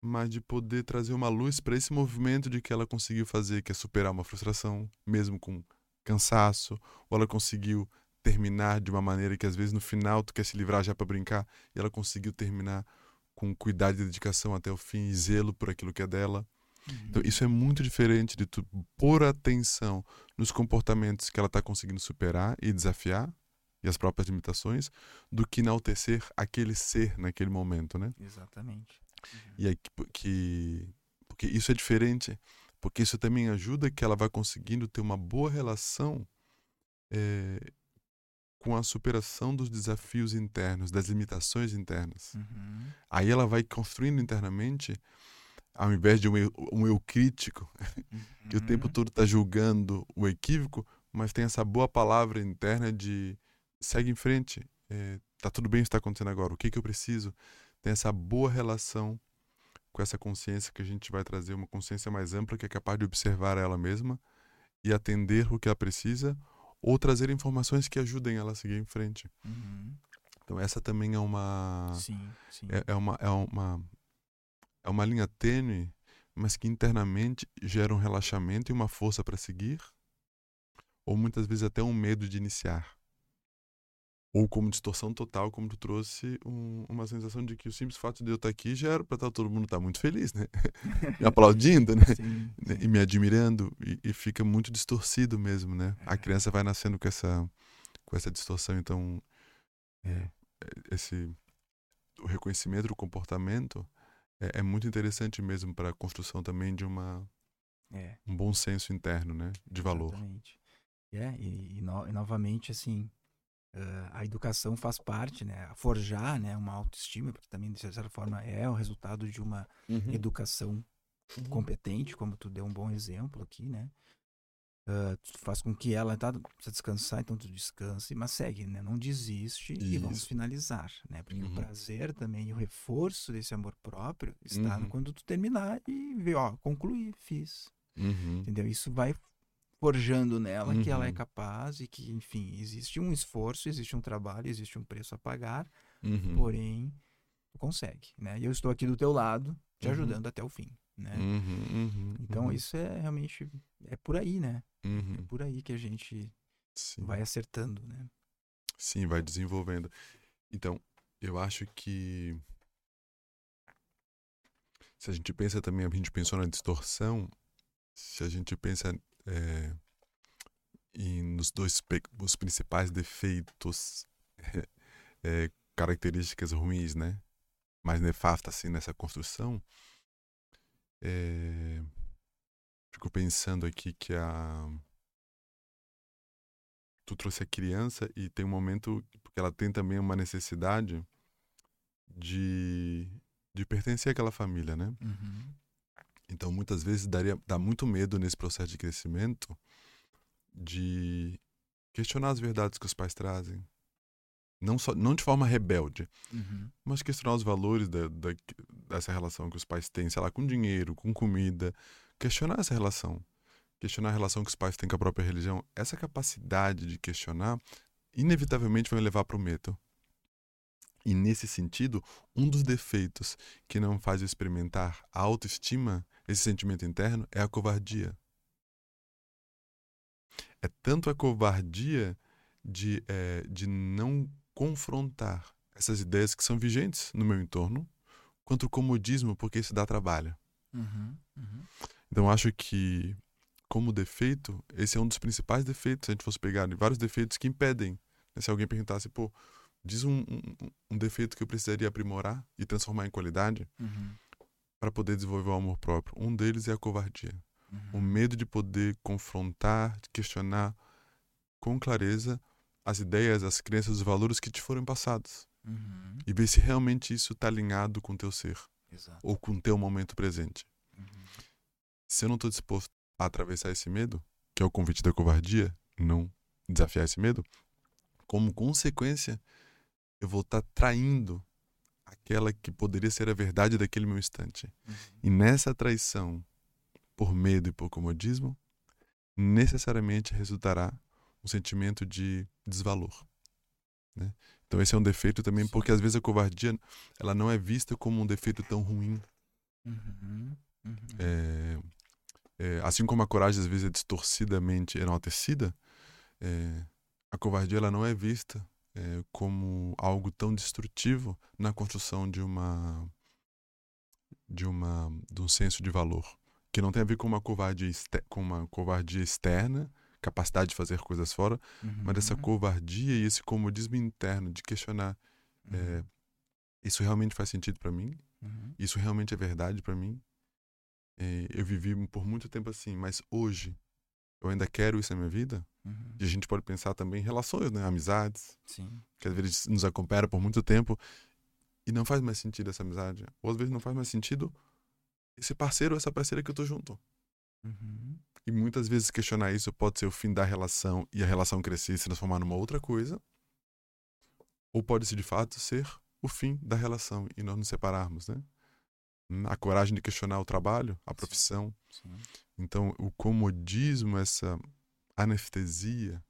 mas de poder trazer uma luz para esse movimento de que ela conseguiu fazer, que é superar uma frustração, mesmo com cansaço, ou ela conseguiu terminar de uma maneira que às vezes no final tu quer se livrar já para brincar, e ela conseguiu terminar com cuidado e dedicação até o fim e zelo por aquilo que é dela. Então, isso é muito diferente de tu pôr atenção nos comportamentos que ela está conseguindo superar e desafiar e as próprias limitações, do que enaltecer aquele ser naquele momento, né? Exatamente. Uhum. E aí que porque isso é diferente, porque isso também ajuda que ela vai conseguindo ter uma boa relação é, com a superação dos desafios internos, das limitações internas. Uhum. Aí ela vai construindo internamente, ao invés de um eu, um eu crítico, que o tempo uhum. todo está julgando o equívoco, mas tem essa boa palavra interna de segue em frente, é, tá tudo bem o que está acontecendo agora, o que, que eu preciso? Tem essa boa relação com essa consciência que a gente vai trazer, uma consciência mais ampla que é capaz de observar ela mesma e atender o que ela precisa ou trazer informações que ajudem ela a seguir em frente. Uhum. Então essa também é uma sim, sim. É, é, uma é uma é uma linha tênue, mas que internamente gera um relaxamento e uma força para seguir, ou muitas vezes até um medo de iniciar. Ou como distorção total, como tu trouxe, um, uma sensação de que o simples fato de eu estar aqui já era para estar todo mundo estar muito feliz, né? me aplaudindo, né? Sim, sim. E me admirando. E, e, fica muito distorcido mesmo, né? É. A criança vai nascendo com essa, com essa distorção. Então, é. é esse, o reconhecimento do comportamento é, é muito interessante mesmo para a construção também de uma, é. um bom senso interno, né? De valor. Exatamente. É, e, e, no, e novamente, assim, Uh, a educação faz parte, né? Forjar, né? Uma autoestima, porque também, de certa forma, é o resultado de uma uhum. educação uhum. competente, como tu deu um bom exemplo aqui, né? Uh, faz com que ela tá, precisa descansar, então tu descanse, mas segue, né? Não desiste Isso. e vamos finalizar, né? Porque uhum. o prazer também, o reforço desse amor próprio está uhum. quando tu terminar e ver, ó, concluí, fiz. Uhum. Entendeu? Isso vai forjando nela que ela é uhum. capaz e que, enfim, existe um esforço, existe um trabalho, existe um preço a pagar, uhum. porém, tu consegue, né? E eu estou aqui do teu lado, te uhum. ajudando até o fim, né? Uhum, uhum, então, isso é realmente, é por aí, né? É por aí que a gente Sim. vai acertando, né? Sim, vai desenvolvendo. Então, eu acho que se a gente pensa também, a gente pensou na distorção, se a gente pensa é, e nos dois os principais defeitos, é, características ruins, né? Mais nefastas assim nessa construção. É, fico pensando aqui que a tu trouxe a criança e tem um momento porque ela tem também uma necessidade de de pertencer àquela família, né? Uhum. Então, muitas vezes daria, dá muito medo nesse processo de crescimento de questionar as verdades que os pais trazem. Não, só, não de forma rebelde, uhum. mas questionar os valores da, da, dessa relação que os pais têm, sei lá, com dinheiro, com comida. Questionar essa relação. Questionar a relação que os pais têm com a própria religião. Essa capacidade de questionar, inevitavelmente, vai levar para o medo. E nesse sentido, um dos defeitos que não faz eu experimentar a autoestima esse sentimento interno é a covardia. É tanto a covardia de, é, de não confrontar essas ideias que são vigentes no meu entorno, quanto o comodismo, porque isso dá trabalho. Uhum, uhum. Então, acho que, como defeito, esse é um dos principais defeitos, se a gente fosse pegar vários defeitos que impedem. Né? Se alguém perguntasse, pô, diz um, um, um, defeito que eu precisaria aprimorar e transformar em qualidade, uhum para poder desenvolver o amor próprio. Um deles é a covardia. Uhum. O medo de poder confrontar, questionar com clareza as ideias, as crenças, os valores que te foram passados. Uhum. E ver se realmente isso está alinhado com o teu ser. Exato. Ou com o teu momento presente. Uhum. Se eu não estou disposto a atravessar esse medo, que é o convite da covardia, não desafiar esse medo, como consequência, eu vou estar tá traindo aquela que poderia ser a verdade daquele meu instante. Uhum. E nessa traição, por medo e por comodismo, necessariamente resultará um sentimento de desvalor. Né? Então esse é um defeito também, porque às vezes a covardia ela não é vista como um defeito tão ruim. Uhum. Uhum. É, é, assim como a coragem às vezes é distorcidamente enaltecida, é, a covardia ela não é vista é, como algo tão destrutivo na construção de uma de uma de um senso de valor que não tem a ver com uma covardia com uma covardia externa capacidade de fazer coisas fora uhum. mas essa covardia e esse comodismo interno de questionar é, uhum. isso realmente faz sentido para mim uhum. isso realmente é verdade para mim é, eu vivi por muito tempo assim mas hoje eu ainda quero isso na minha vida Uhum. E a gente pode pensar também em relações, né? Amizades. Sim. Que às vezes nos acompanham por muito tempo e não faz mais sentido essa amizade. Ou às vezes não faz mais sentido esse parceiro ou essa parceira que eu tô junto. Uhum. E muitas vezes questionar isso pode ser o fim da relação e a relação crescer e se transformar numa outra coisa. Ou pode ser de fato ser o fim da relação e nós nos separarmos, né? A coragem de questionar o trabalho, a profissão. Sim. Sim. Então, o comodismo, essa anestesia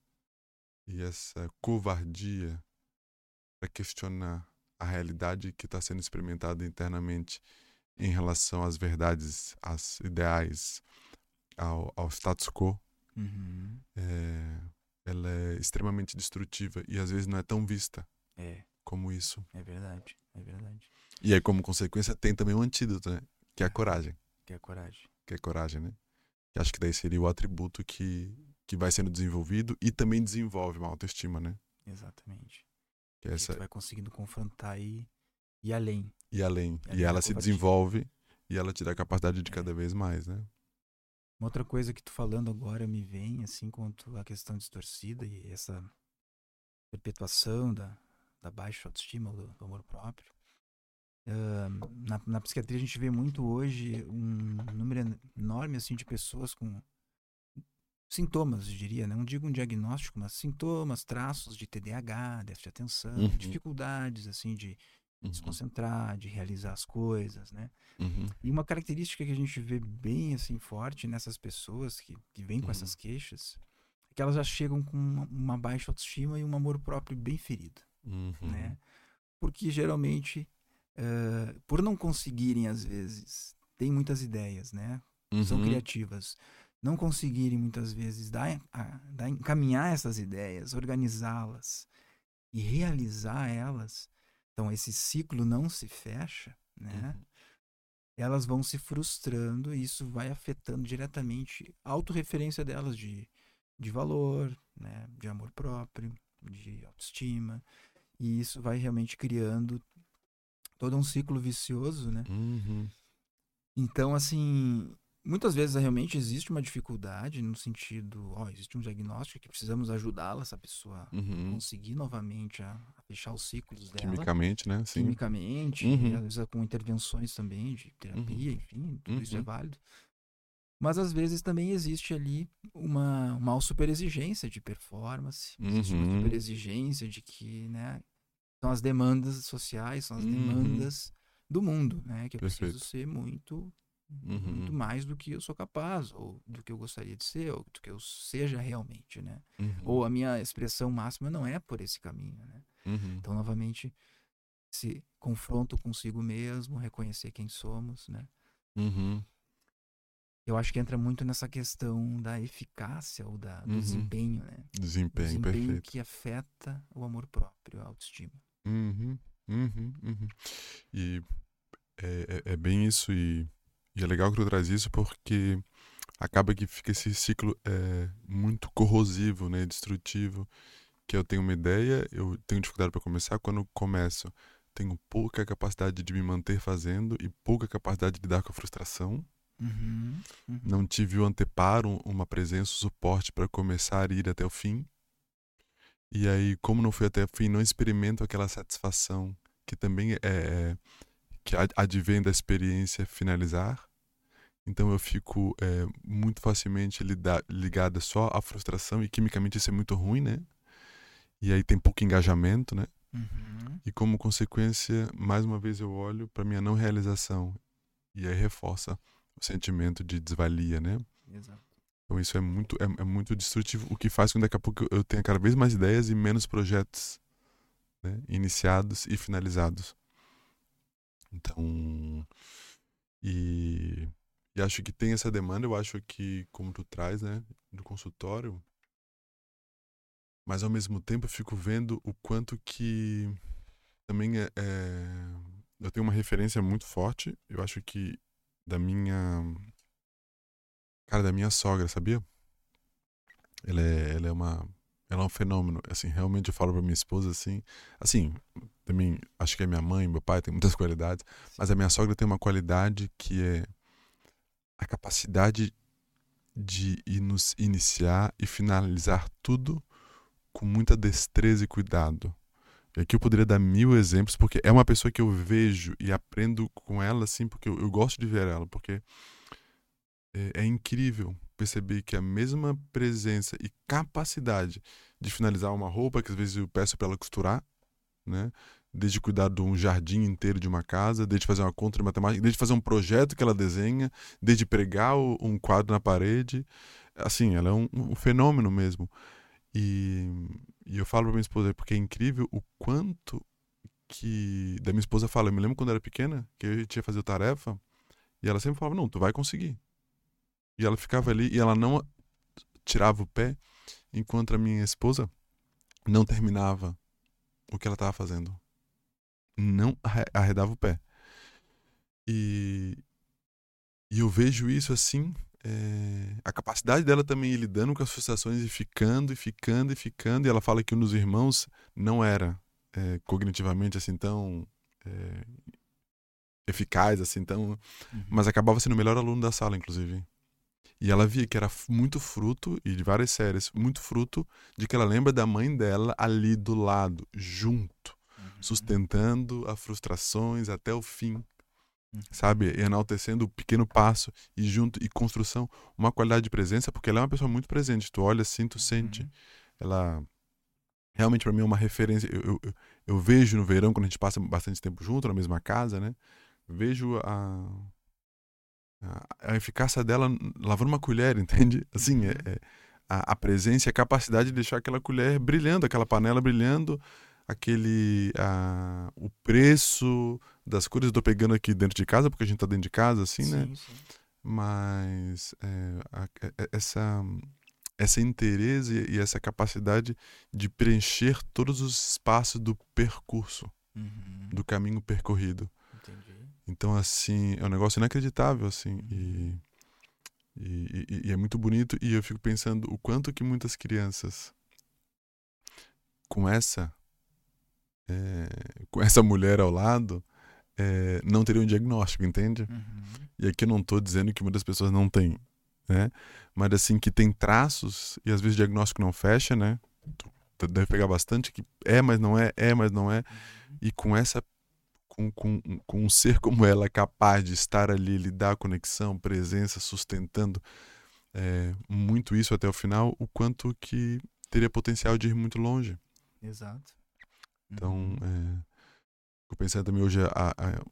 e essa covardia para questionar a realidade que está sendo experimentada internamente em relação às verdades, às ideais, ao, ao status quo, uhum. é, ela é extremamente destrutiva e às vezes não é tão vista é. como isso. É verdade, é verdade. E aí, como consequência, tem também um antídoto, né? Que é a é. coragem. Que é a coragem. Que é a coragem, né? Que acho que daí seria o atributo que que vai sendo desenvolvido e também desenvolve uma autoestima, né? Exatamente. Que essa... vai conseguindo confrontar e ir além. E além. E, e ela se desenvolve e ela te dá a capacidade de é. cada vez mais, né? Uma outra coisa que tu falando agora me vem, assim, quanto a questão distorcida e essa perpetuação da, da baixa autoestima, do, do amor próprio. Uh, na, na psiquiatria a gente vê muito hoje um número enorme, assim, de pessoas com sintomas, eu diria, né? não digo um diagnóstico, mas sintomas, traços de TDAH, déficit de atenção, uhum. dificuldades assim de uhum. se concentrar, de realizar as coisas, né? Uhum. E uma característica que a gente vê bem assim forte nessas pessoas que, que vêm com essas uhum. queixas é que elas já chegam com uma, uma baixa autoestima e um amor próprio bem ferido, uhum. né? Porque geralmente, uh, por não conseguirem às vezes, tem muitas ideias, né? São uhum. criativas não conseguirem muitas vezes dar, dar encaminhar essas ideias, organizá-las e realizar elas, então esse ciclo não se fecha, né? Uhum. Elas vão se frustrando e isso vai afetando diretamente a autorreferência delas de, de valor, né? de amor próprio, de autoestima. E isso vai realmente criando todo um ciclo vicioso, né? Uhum. Então, assim, Muitas vezes realmente existe uma dificuldade no sentido, ó, existe um diagnóstico que precisamos ajudá-la, essa pessoa uhum. conseguir novamente a, a, fechar os ciclos dela. Quimicamente, né? Sim. Quimicamente, uhum. às vezes com intervenções também de terapia, uhum. enfim, tudo isso é uhum. válido. Mas às vezes também existe ali uma, uma super exigência de performance, existe uma uhum. exigência de que, né, são as demandas sociais, são as uhum. demandas do mundo, né, que eu Perfeito. preciso ser muito uhum. muito mais do que eu sou capaz, ou do que eu gostaria de ser, ou do que eu seja realmente, né? Uhum. Ou a minha expressão máxima não é por esse caminho, né? Uhum. Então, novamente, se confronto consigo mesmo, reconhecer quem somos, né? Uhum. Eu acho que entra muito nessa questão da eficácia ou da, do uhum. desempenho, né? Desempenho, desempenho perfeito. que afeta o amor próprio, a autoestima. Uhum, uhum, uhum. E é, é, é, bem isso e e é legal que tu traz isso porque acaba que fica esse ciclo é, muito corrosivo, né, destrutivo, que eu tenho uma ideia, eu tenho dificuldade para começar, quando eu começo, tenho pouca capacidade de me manter fazendo e pouca capacidade de lidar com a frustração. Uhum, uhum. Não tive o anteparo, uma presença, um suporte para começar a ir até o fim. E aí, como não fui até o fim, não experimento aquela satisfação que também é, é que advém da experiência finalizar. Então eu fico é, muito facilmente ligada só à frustração e quimicamente isso é muito ruim, né? e aí tem pouco engajamento, né? Uhum. E como consequência, mais uma vez eu olho para minha não realização e aí reforça o sentimento de desvalia, né? Exato. Então isso é muito é, é muito destrutivo, o que faz com que daqui a pouco eu tenha cada vez mais ideias e menos projetos né? iniciados e finalizados. Então, e, e acho que tem essa demanda, eu acho que como tu traz, né, no consultório, mas ao mesmo tempo eu fico vendo o quanto que também é, é eu tenho uma referência muito forte, eu acho que da minha cara da minha sogra, sabia? Ela é, ela é uma ela é um fenômeno, assim, realmente eu falo para minha esposa assim, assim, também acho que é minha mãe, meu pai tem muitas qualidades, mas a minha sogra tem uma qualidade que é a capacidade de nos iniciar e finalizar tudo com muita destreza e cuidado. E aqui eu poderia dar mil exemplos, porque é uma pessoa que eu vejo e aprendo com ela, assim, porque eu, eu gosto de ver ela, porque é, é incrível perceber que a mesma presença e capacidade de finalizar uma roupa, que às vezes eu peço para ela costurar, né? Desde cuidar de um jardim inteiro de uma casa, desde fazer uma conta de matemática, desde fazer um projeto que ela desenha, desde pregar um quadro na parede. Assim, ela é um, um fenômeno mesmo. E, e eu falo pra minha esposa, porque é incrível o quanto que. Da minha esposa fala, eu me lembro quando era pequena, que eu tinha fazer tarefa, e ela sempre falava, não, tu vai conseguir. E ela ficava ali e ela não tirava o pé enquanto a minha esposa não terminava o que ela estava fazendo. Não arredava o pé. E, e eu vejo isso assim é, a capacidade dela também ir lidando com as frustrações e ficando e ficando e ficando. E ela fala que um dos irmãos não era é, cognitivamente assim tão é, eficaz, assim tão. Uhum. Mas acabava sendo o melhor aluno da sala, inclusive. E ela via que era muito fruto, e de várias séries, muito fruto de que ela lembra da mãe dela ali do lado, junto. Sustentando as frustrações até o fim Uhum. sabe? Enaltecendo o pequeno passo e junto e construção, uma qualidade de presença, porque ela é uma pessoa muito presente. Tu olha assim, tu sente. Uhum. Ela realmente para mim é uma referência. Eu, eu, eu, vejo no verão, quando a gente passa bastante tempo junto, na mesma casa, né? Vejo a, a, a eficácia dela lavando uma colher, entende? Assim, é, uhum. é a, a, presença e a capacidade de deixar aquela colher brilhando, aquela panela brilhando, aquele a, o preço das cores eu tô pegando aqui dentro de casa porque a gente tá dentro de casa assim sim, né sim. mas é, a, a, é, é, essa essa interesse e essa capacidade de preencher todos os espaços do percurso uhum. do caminho percorrido Entendi. então assim é um negócio inacreditável assim e, e, e, e é muito bonito e eu fico pensando o quanto que muitas crianças com essa é, com essa mulher ao lado, é, não teria um diagnóstico, entende? Uhum. E aqui eu não estou dizendo que muitas pessoas não têm, né? Mas assim, que tem traços e às vezes o diagnóstico não fecha, né? Tu deve pegar bastante que é, mas não é, é, mas não é. Uhum. E com essa com, com, com um ser como ela capaz de estar ali, lidar a conexão, presença, sustentando é, muito isso até o final, o quanto que teria potencial de ir muito longe. Exato. Então, uhum. é, eu pensando também hoje a, a,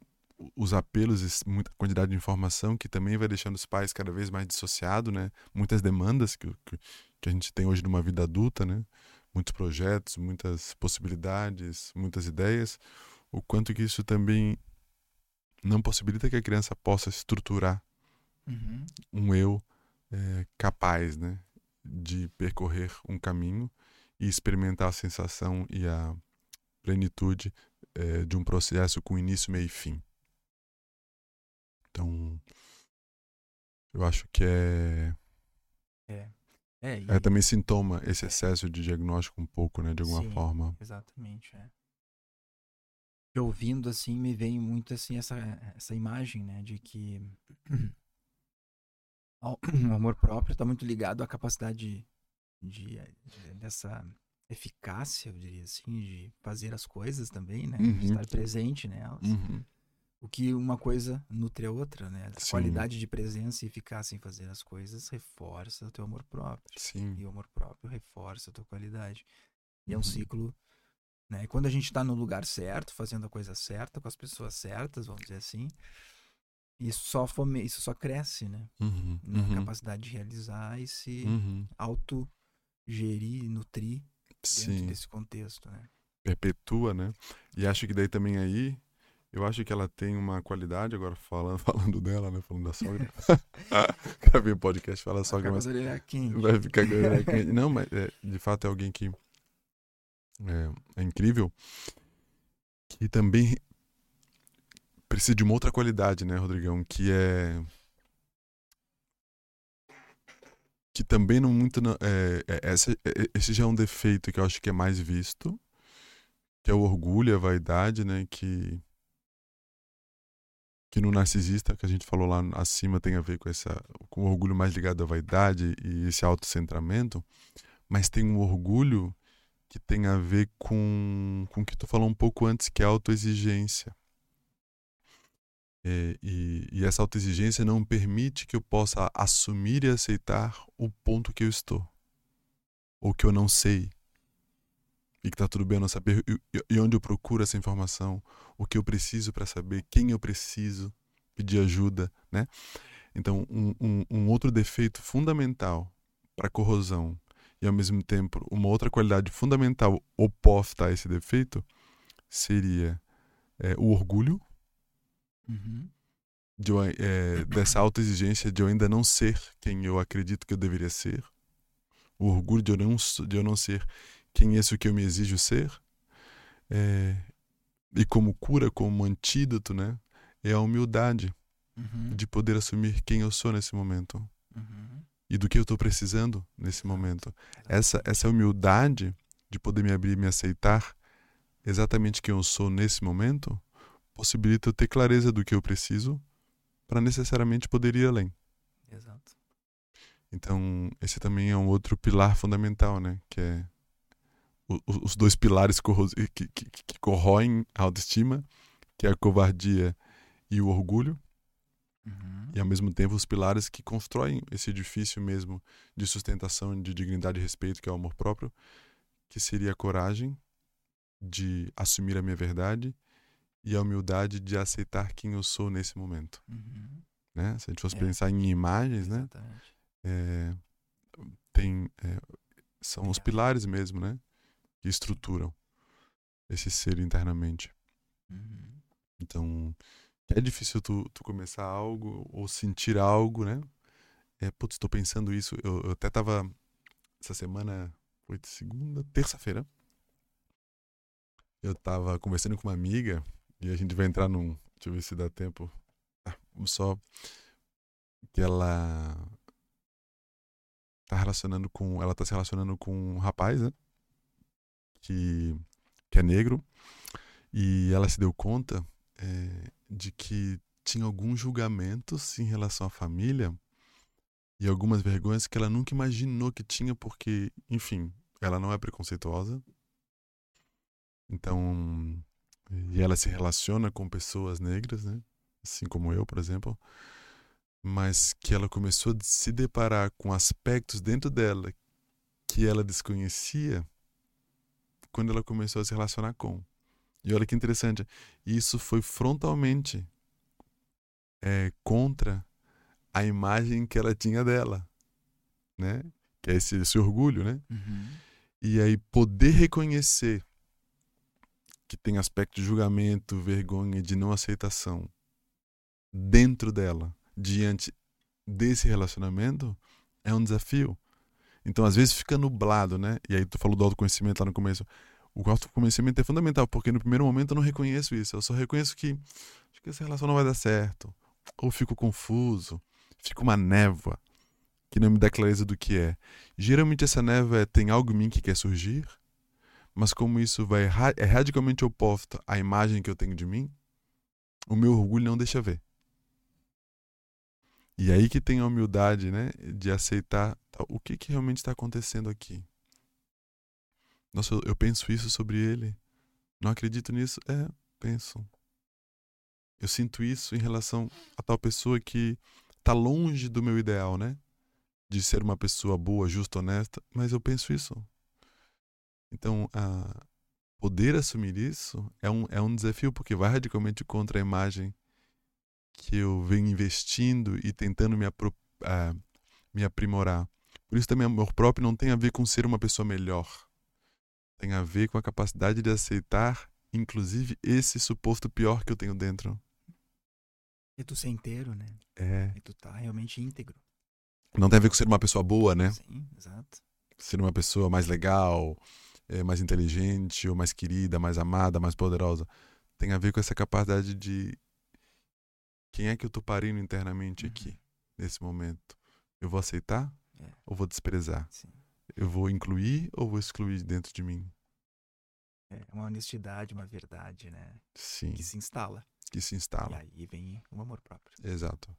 os apelos muita quantidade de informação que também vai deixando os pais cada vez mais dissociados, né? Muitas demandas que, que, que a gente tem hoje numa vida adulta, né? Muitos projetos, muitas possibilidades, muitas ideias. O quanto que isso também não possibilita que a criança possa estruturar uhum. um eu é, capaz, né? De percorrer um caminho e experimentar a sensação e a plenitude é, de um processo com início, meio e fim. Então, eu acho que é. É. É, e... é também sintoma esse excesso de diagnóstico um pouco, né? De alguma Sim, forma. Exatamente, é. E ouvindo assim, me vem muito assim essa, essa imagem, né? De que o amor próprio está muito ligado à capacidade de, de, dessa eficácia, eu diria assim, de fazer as coisas também, né? Uhum. Estar presente nelas. Uhum. O que uma coisa nutre a outra, né? A Sim. qualidade de presença e eficácia em fazer as coisas reforça o teu amor próprio. Sim. E o amor próprio reforça a tua qualidade. E é um ciclo. Né? E quando a gente está no lugar certo, fazendo a coisa certa, com as pessoas certas, vamos dizer assim, isso só, fome... isso só cresce, né? Uhum, Na uhum, capacidade de realizar e se uhum. auto-gerir, nutrir dentro Sim, desse contexto, né? perpetua, né? E acho que daí também aí, eu acho que ela tem uma qualidade, agora falando, falando dela, né? Falando da sogra. Gravei um podcast, fala sogra, mas quente. vai ficar aqui. Não, mas é, de fato é alguém que é, é incrível, que também precisa de uma outra qualidade, né, Rodrigão? Que é. Que também não muito. É, é, essa- é, esse já é um defeito que eu acho que é mais visto, que é o orgulho, a vaidade, né? Que. Que no narcisista, que a gente falou lá acima, tem a ver com, essa, com o orgulho mais ligado à vaidade e esse autocentramento, mas tem um orgulho que tem a ver com, com o que tu falou um pouco antes, que é a autoexigência. É, e, e essa autoexigência não permite que eu possa assumir e aceitar o ponto que eu estou, ou que eu não sei, e que tá tudo bem eu não saber, e- e onde eu procuro essa informação, o que eu preciso para saber, quem eu preciso pedir ajuda, né? Então, um, um, um outro defeito fundamental para corrosão e ao mesmo tempo uma outra qualidade fundamental oposta a esse defeito seria é, o orgulho Uhum. de é, dessa autoexigência de eu ainda não ser quem eu acredito que eu deveria ser, o orgulho de eu não, de eu não ser quem é isso que eu me exijo ser, é, e como cura, como antídoto, né, é a humildade Uhum. de poder assumir quem eu sou nesse momento Uhum. e do que eu estou precisando nesse momento. Essa, essa humildade de poder me abrir e me aceitar exatamente quem eu sou nesse momento possibilita eu ter clareza do que eu preciso para necessariamente poder ir além. Exato. Então, esse também é um outro pilar fundamental, né? Que é o- os dois pilares que, que, que corroem a autoestima, que é a covardia e o orgulho, Uhum. e ao mesmo tempo os pilares que constroem esse edifício mesmo de sustentação, de dignidade e respeito, que é o amor próprio, que seria a coragem de assumir a minha verdade e a humildade de aceitar quem eu sou nesse momento, Uhum. né? Se a gente fosse É. pensar em imagens, né? É, tem é, são os pilares mesmo, né? Que estruturam esse ser internamente. Uhum. Então, é difícil tu, tu começar algo ou sentir algo, né? É, putz, tô pensando isso. Eu, eu até tava essa semana, foi segunda, terça-feira. Eu tava conversando com uma amiga e a gente vai entrar num, deixa eu ver se dá tempo. Ah, só que ela tá relacionando com, ela tá se relacionando com um rapaz, né? Que que é negro e ela se deu conta é, de que tinha alguns julgamentos em relação à família e algumas vergonhas que ela nunca imaginou que tinha, porque, enfim, ela não é preconceituosa. Então, e ela se relaciona com pessoas negras, né? Assim como eu, por exemplo. Mas que ela começou a se deparar com aspectos dentro dela que ela desconhecia quando ela começou a se relacionar com. E olha que interessante, isso foi frontalmente é, contra a imagem que ela tinha dela, né? Que é esse, esse orgulho, né? Uhum. E aí poder reconhecer que tem aspecto de julgamento, vergonha, de não aceitação dentro dela, diante desse relacionamento, é um desafio. Então, às vezes fica nublado, né? E aí tu falou do autoconhecimento lá no começo. O autoconhecimento é fundamental, porque no primeiro momento eu não reconheço isso. Eu só reconheço que acho que essa relação não vai dar certo. Ou fico confuso, fica uma névoa que não me dá clareza do que é. Geralmente essa névoa é, tem algo em mim que quer surgir, mas como isso vai é radicalmente oposto à imagem que eu tenho de mim, o meu orgulho não deixa ver. E aí que tem a humildade, né, de aceitar tá, o que, que realmente está acontecendo aqui. Nossa, eu, eu penso isso sobre ele. Não acredito nisso? É, penso. Eu sinto isso em relação a tal pessoa que está longe do meu ideal, né? De ser uma pessoa boa, justa, honesta, mas eu penso isso. Então, a poder assumir isso é um, é um desafio, porque vai radicalmente contra a imagem que eu venho investindo e tentando me, apro uh, me aprimorar. Por isso também amor próprio não tem a ver com ser uma pessoa melhor. Tem a ver com a capacidade de aceitar, inclusive, esse suposto pior que eu tenho dentro. E tu ser inteiro, né? É. E tu tá realmente íntegro. Não tem a ver com ser uma pessoa boa, né? Sim, exato. Ser uma pessoa mais legal, é, mais inteligente, ou mais querida, mais amada, mais poderosa. Tem a ver com essa capacidade de quem é que eu tô parindo internamente uhum. aqui, nesse momento? Eu vou aceitar é. ou vou desprezar? Sim. Eu vou incluir ou vou excluir dentro de mim? É uma honestidade, uma verdade, né? Sim. Que se instala. Que se instala. E aí vem o amor próprio. Exato.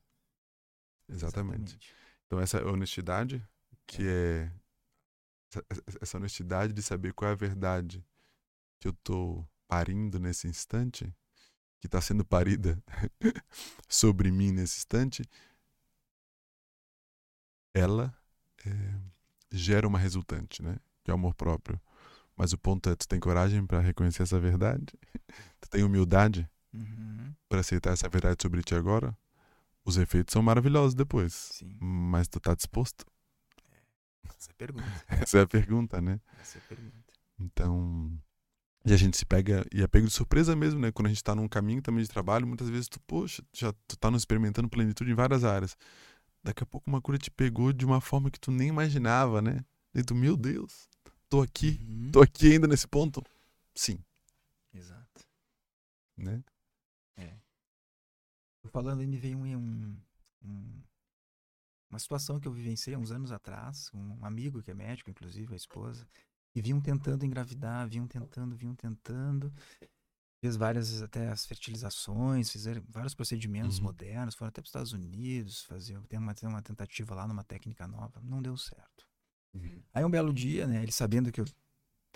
Exatamente. Exatamente. Então, essa honestidade, que é, é essa, honestidade de saber qual é a verdade que eu tô parindo nesse instante, que está sendo parida sobre mim nesse instante, ela é, gera uma resultante, né? Que é o amor próprio. Mas o ponto é, tu tem coragem para reconhecer essa verdade? tu tem humildade uhum. para aceitar essa verdade sobre ti agora? Os efeitos são maravilhosos depois. Sim. Mas tu tá disposto? Essa é a pergunta. essa é a pergunta, né? Essa é a pergunta. Então, e a gente se pega, e é pego de surpresa mesmo, né? Quando a gente tá num caminho também de trabalho, muitas vezes tu, poxa, já tu tá experimentando plenitude em várias áreas. Daqui a pouco uma cura te pegou de uma forma que tu nem imaginava, né? E tu, meu Deus, tô aqui, uhum. tô aqui ainda nesse ponto. Sim. Exato. Né? É. Falando aí, me veio um, um, uma situação que eu vivenciei uns anos atrás, um amigo que é médico, inclusive, a esposa, e vinham tentando engravidar, vinham tentando, vinham tentando. Fez várias até as fertilizações, fizeram vários procedimentos uhum. modernos, foram até para os Estados Unidos, fazer tem uma, uma tentativa lá numa técnica nova, não deu certo. Uhum. Aí um belo dia, né, ele sabendo que eu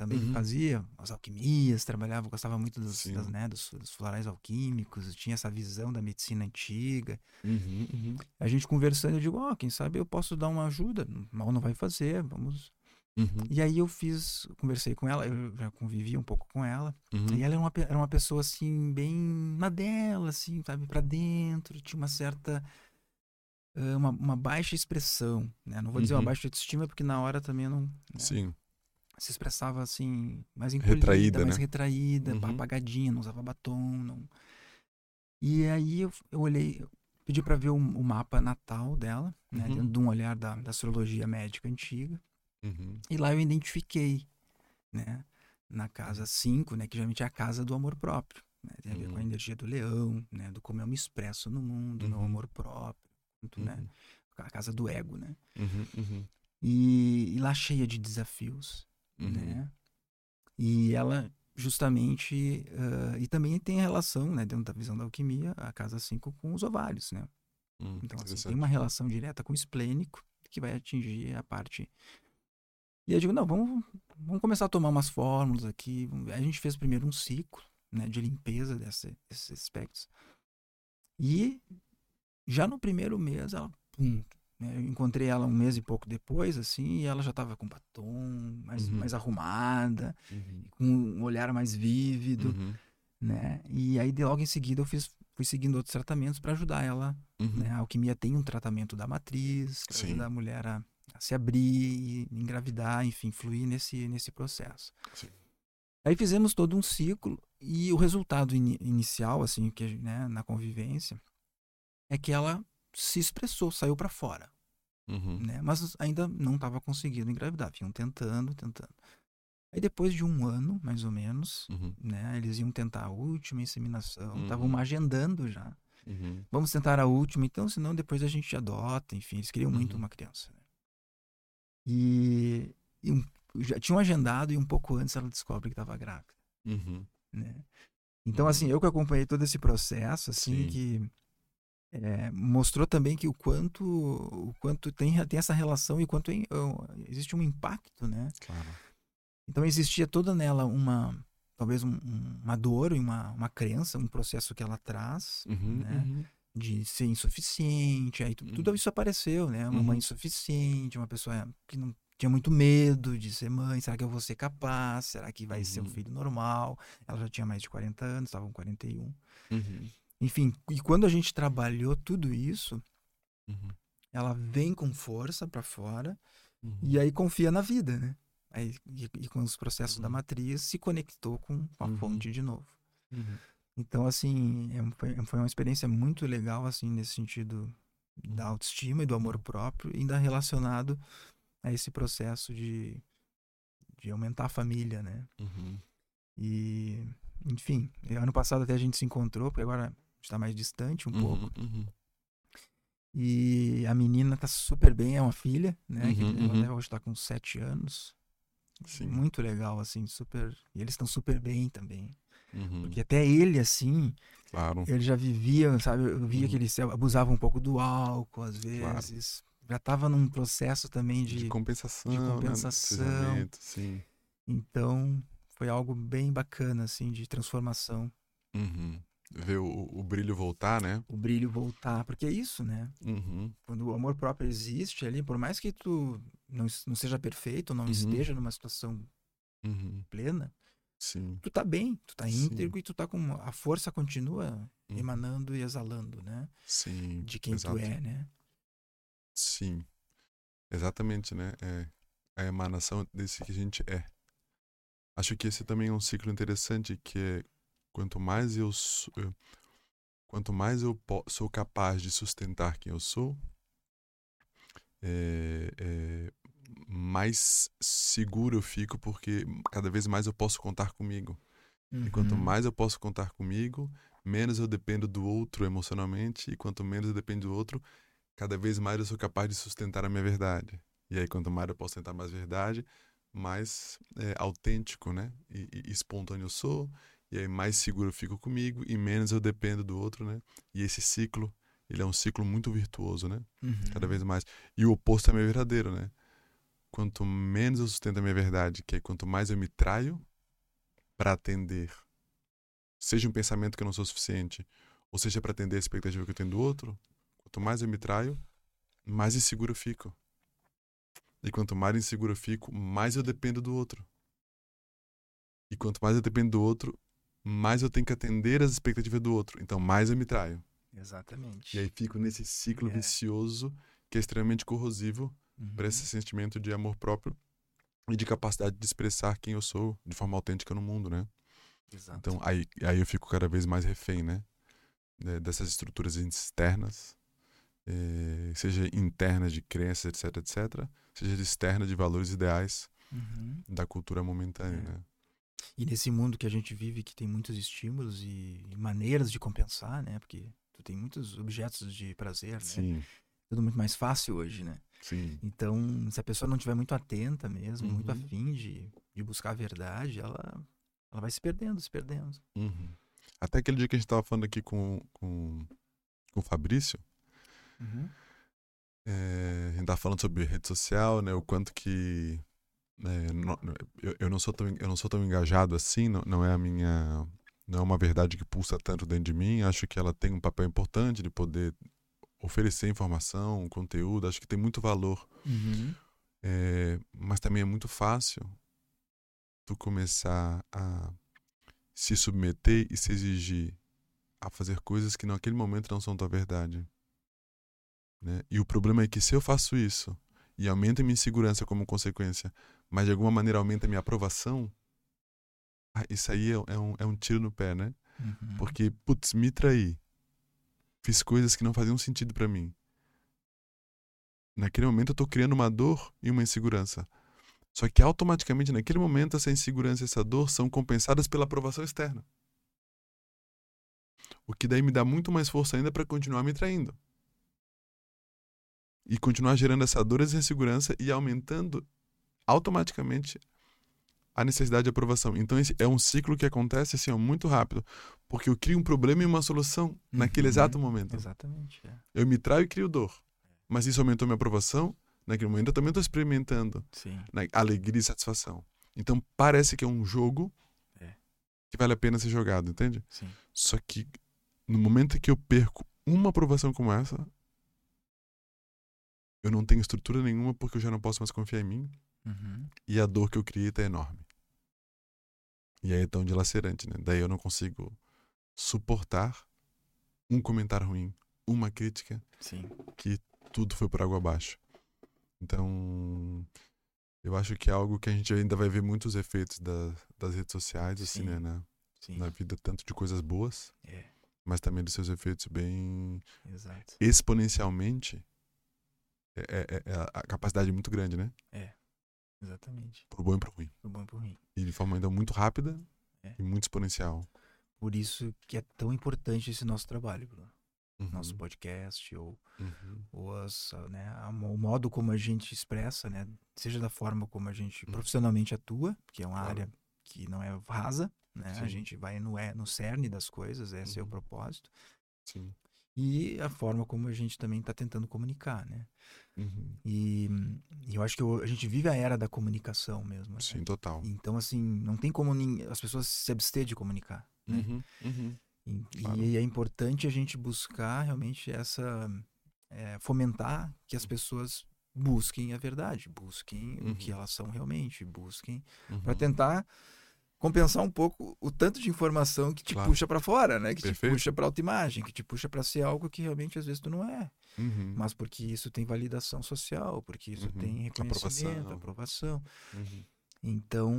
também uhum. fazia as alquimias, trabalhava, gostava muito dos, das, né, dos, dos, florais alquímicos, tinha essa visão da medicina antiga. Uhum, uhum. A gente conversando, eu digo, ó, oh, quem sabe eu posso dar uma ajuda, mal não vai fazer, vamos Uhum. E aí eu fiz, conversei com ela, eu já convivi um pouco com ela. Uhum. E ela era uma, era uma pessoa assim, bem na dela, assim, sabe, para dentro, tinha uma certa. Uma, uma baixa expressão, né? Não vou dizer uma uhum. baixa autoestima, porque na hora também eu não. Né? Sim. Se expressava assim, mais encolhida, retraída, mais né? retraída, uhum. apagadinha, não usava batom, não. E aí eu, eu olhei, pedi para ver o, o, mapa natal dela, né? Uhum. Dentro de um olhar da, da astrologia médica antiga. Uhum. E lá eu identifiquei, né? Na casa 5, né? Que geralmente é a casa do amor próprio. Né? Tem a ver uhum. com a uhum. energia do leão, né? Do como eu me expresso no mundo, uhum. meu amor próprio, né? Uhum. A casa do ego, né? Uhum, e, e, lá cheia de desafios, né? E ela justamente uh, e também tem relação, né, dentro da visão da alquimia, a casa 5 com os ovários, né? Hum, então assim, tem uma relação direta com o esplênico que vai atingir a parte e eu digo, não, vamos, vamos começar a tomar umas fórmulas aqui. A gente fez primeiro um ciclo né, de limpeza desse, desses aspectos. E já no primeiro mês, ela, pum, eu encontrei ela um mês e pouco depois, assim, e ela já estava com batom, mais, uhum. mais arrumada, uhum. com um olhar mais vívido, uhum. né? E aí, de logo em seguida, eu fiz, fui seguindo outros tratamentos para ajudar ela. Uhum. Né? A alquimia tem um tratamento da matriz, para ajudar a mulher a a se abrir, engravidar, enfim, fluir nesse, nesse processo. Sim. Aí fizemos todo um ciclo e o resultado in, inicial, assim, que né, na convivência, é que ela se expressou, saiu para fora, uhum. né? Mas ainda não estava conseguindo engravidar, vinham tentando, tentando. Aí depois de um ano, mais ou menos, uhum. né, eles iam tentar a última inseminação, estavam uhum. agendando já. Uhum. Vamos tentar a última, então, senão depois a gente adota, enfim, eles queriam muito Uhum. uma criança. Né? E, e um, já tinham agendado e um pouco antes ela descobre que estava grávida. Uhum. Né? Então, assim, eu que acompanhei todo esse processo, assim, Sim. que é, mostrou também que o quanto, o quanto tem, tem essa relação e quanto em, existe um impacto, né? Claro. Então existia toda nela uma, talvez um, uma dor e uma, uma crença, um processo que ela traz, Uhum, né? uhum. de ser insuficiente, aí tu- tudo Uhum. isso apareceu, né? Uma mãe Uhum. insuficiente, uma pessoa que não tinha muito medo de ser mãe. Será que eu vou ser capaz? Será que vai ser um Uhum. filho normal? Ela já tinha mais de 40 anos, estava com 41. Uhum. Enfim, e quando a gente trabalhou tudo isso, Uhum. ela vem com força para fora Uhum. e aí confia na vida, né? Aí, e, e com os processos da Uhum. matriz se conectou com a Uhum. fonte de novo. Uhum. Então, assim, é foi, uma experiência muito legal, assim, nesse sentido da autoestima e do amor próprio, ainda relacionado a esse processo de, de aumentar a família, né? Uhum. E, enfim, ano passado até a gente se encontrou, porque agora está mais distante um pouco. Uhum. E a menina tá super bem, é uma filha, né? que Uhum, ela uhum. até hoje tá com sete anos. Sim. Muito legal, assim, super. E eles estão super bem também. Uhum. Porque até ele, assim, Claro. ele já vivia, sabe? Eu via Uhum. que ele se abusava um pouco do álcool, às Claro. vezes. Já tava num processo também De, de. compensação. de né? compensação. Precisamente, Sim. Então, foi algo bem bacana, assim, de transformação. Uhum. Ver o, o brilho voltar, né? O brilho voltar. Porque é isso, né? Uhum. Quando o amor próprio existe ali, por mais que tu não, não seja perfeito, não Uhum. esteja numa situação Uhum. plena, Sim. tu tá bem, tu tá Sim. íntegro e tu tá com. A força continua Uhum. emanando e exalando, né? Sim. De quem exato. tu é, né? Sim. Exatamente, né? É a emanação desse que a gente é. Acho que esse também é um ciclo interessante, que é quanto mais eu eu- quanto mais eu sou capaz de sustentar quem eu sou, é, é, mais seguro eu fico, porque cada vez mais eu posso contar comigo. E quanto Uhum. mais eu posso contar comigo, menos eu dependo do outro emocionalmente, e quanto menos eu dependo do outro, cada vez mais eu sou capaz de sustentar a minha verdade. E aí, quanto mais eu posso sustentar mais verdade, mais é, autêntico, né? E, e espontâneo eu sou, e aí mais seguro eu fico comigo, e menos eu dependo do outro, né? E esse ciclo, ele é um ciclo muito virtuoso, né? Uhum. Cada vez mais. E o oposto também é verdadeiro, né? Quanto menos eu sustento a minha verdade, que é quanto mais eu me traio para atender, seja um pensamento que eu não sou suficiente, ou seja para atender a expectativa que eu tenho do outro, quanto mais eu me traio, mais inseguro eu fico. E quanto mais inseguro eu fico, mais eu dependo do outro. E quanto mais eu dependo do outro, mais eu tenho que atender as expectativas do outro. Então, mais eu me traio. Exatamente. E aí fico nesse ciclo É. vicioso que é extremamente corrosivo Uhum. para esse sentimento de amor próprio e de capacidade de expressar quem eu sou de forma autêntica no mundo, né? Exato. Então aí, aí eu fico cada vez mais refém, né? De- Dessas estruturas externas, eh, seja internas de crenças, etc, etc, seja externas de valores ideais Uhum. da cultura momentânea, É. né? E nesse mundo que a gente vive, que tem muitos estímulos e maneiras de compensar, né? Porque tu tem muitos objetos de prazer, né? Sim, Tudo muito mais fácil hoje, né? sim. Então, se a pessoa não estiver muito atenta mesmo, muito Uhum. afim de, de buscar a verdade, ela, ela vai se perdendo, se perdendo. Uhum. Até aquele dia que a gente estava falando aqui com, com, com o Fabrício, É, a gente tá falando sobre rede social, né? O quanto que é, no- eu, eu não sou tão eu não sou tão engajado assim, não, não é a minha não é uma verdade que pulsa tanto dentro de mim. Acho que ela tem um papel importante de poder oferecer informação, conteúdo. Acho que tem muito valor, Uhum. É, mas também é muito fácil tu começar a se submeter e se exigir a fazer coisas que naquele momento não são tua verdade. Né? E o problema é que se eu faço isso e aumenta minha insegurança como consequência, mas de alguma maneira aumenta minha aprovação, ah, isso aí é, é um, é um tiro no pé, né? Uhum. Porque, putz, me traí. Fiz coisas que não faziam sentido pra mim. Naquele momento eu tô criando uma dor e uma insegurança. Só que automaticamente, naquele momento, essa insegurança e essa dor são compensadas pela aprovação externa. O que daí me dá muito mais força ainda para continuar me traindo. E continuar gerando essa dor e essa insegurança e aumentando automaticamente a necessidade de aprovação. Então esse é um ciclo que acontece assim, ó, muito rápido, porque eu crio um problema e uma solução naquele Uhum. exato momento. Exatamente. é. Eu me traio e crio dor. Mas isso aumentou minha aprovação, naquele momento eu também estou experimentando Sim. né, alegria e satisfação. Então parece que é um jogo É. que vale a pena ser jogado, entende? Sim. Só que no momento que eu perco uma aprovação como essa, eu não tenho estrutura nenhuma porque eu já não posso mais confiar em mim. Uhum. e a dor que eu criei tá enorme. E aí é tão dilacerante, né? Daí eu não consigo suportar um comentário ruim, uma crítica, Sim. tudo foi por água abaixo. Então, eu acho que é algo que a gente ainda vai ver muitos efeitos da- das redes sociais, assim, Sim. né? Na, na vida, tanto de coisas boas, É, mas também dos seus efeitos bem exato. exponencialmente. É, é- é a capacidade é muito grande, né? Exatamente. Pro bom e pro ruim. Pro bom e pro ruim. E de forma ainda muito rápida É. e muito exponencial. Por isso que é tão importante esse nosso trabalho, Bruno. Uhum, Nosso podcast ou, uhum, ou as, né, a- o modo como a gente expressa, né? Seja da forma como a gente Uhum. profissionalmente atua, que é uma Claro. área que não é rasa, né? A Sim. gente vai no, é, no cerne das coisas, esse é o Uhum. propósito. Sim. E a forma como a gente também está tentando comunicar, né? Uhum, E, e eu acho que o- a gente vive a era da comunicação mesmo. né? Sim, total. Então, assim, não tem como nin- as pessoas se abster de comunicar. né? Uhum, uhum. E, Claro. e é importante a gente buscar realmente essa. é, fomentar que as pessoas busquem a verdade, busquem o que Uhum. elas são realmente, busquem uhum. para tentar compensar um pouco o tanto de informação que te Claro. puxa para fora, né? Que Perfeito. te puxa para autoimagem, que te puxa para ser algo que realmente às vezes tu não é, Uhum, mas porque isso tem validação social, porque isso Uhum. tem reconhecimento, Aprovação. aprovação. uhum. Então,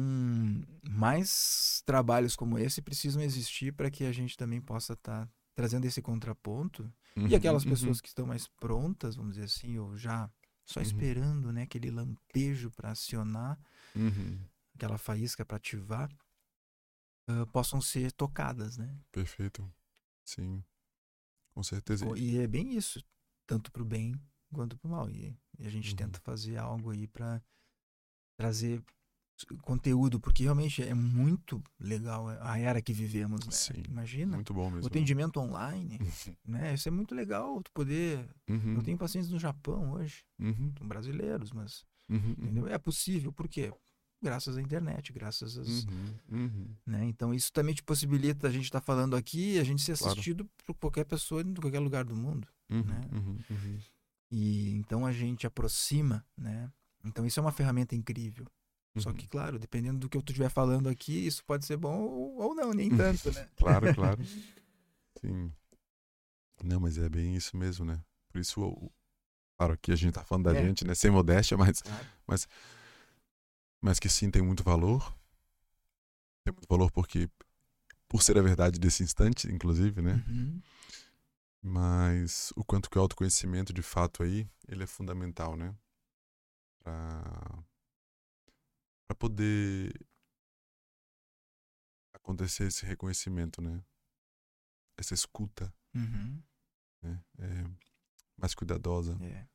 mais trabalhos como esse precisam existir para que a gente também possa estar trazendo esse contraponto. E Uhum, aquelas uhum. pessoas que estão mais prontas, vamos dizer assim, ou já só Uhum. esperando né, aquele lampejo para acionar, aquela faísca para ativar, ah, possam ser tocadas, né? Perfeito. Sim. Com certeza. E é bem isso, tanto para o bem quanto para o mal. E, a gente Uhum. tenta fazer algo aí para trazer conteúdo, porque realmente é muito legal a era que vivemos, né? Sim, Imagina, Muito bom o mesmo. atendimento online, né? Isso é muito legal, tu poder... Uhum, Eu tenho pacientes no Japão hoje, uhum, brasileiros, mas uhum, entendeu? É possível, por quê? Graças à internet, graças às... uhum, uhum. Né? Então isso também te possibilita a gente estar falando aqui e a gente ser Claro. assistido por qualquer pessoa em qualquer lugar do mundo. Uhum, Né? uhum, uhum. E então a gente aproxima, né? Então isso é uma ferramenta incrível. Só Uhum. que, claro, dependendo do que eu estiver falando aqui, isso pode ser bom ou, ou não, nem tanto, né? Claro, claro. Sim. Não, mas é bem isso mesmo, né? Por isso, claro, aqui a gente tá falando da É. gente, né? Sem modéstia, mas, Claro. mas que sim, tem muito valor. Tem muito valor porque, por ser a verdade desse instante, inclusive, né? Uhum. Mas o quanto que o autoconhecimento, de fato, aí, ele é fundamental, né? Pra, pra poder acontecer esse reconhecimento, né? Essa escuta, Uhum. né? É mais cuidadosa. É.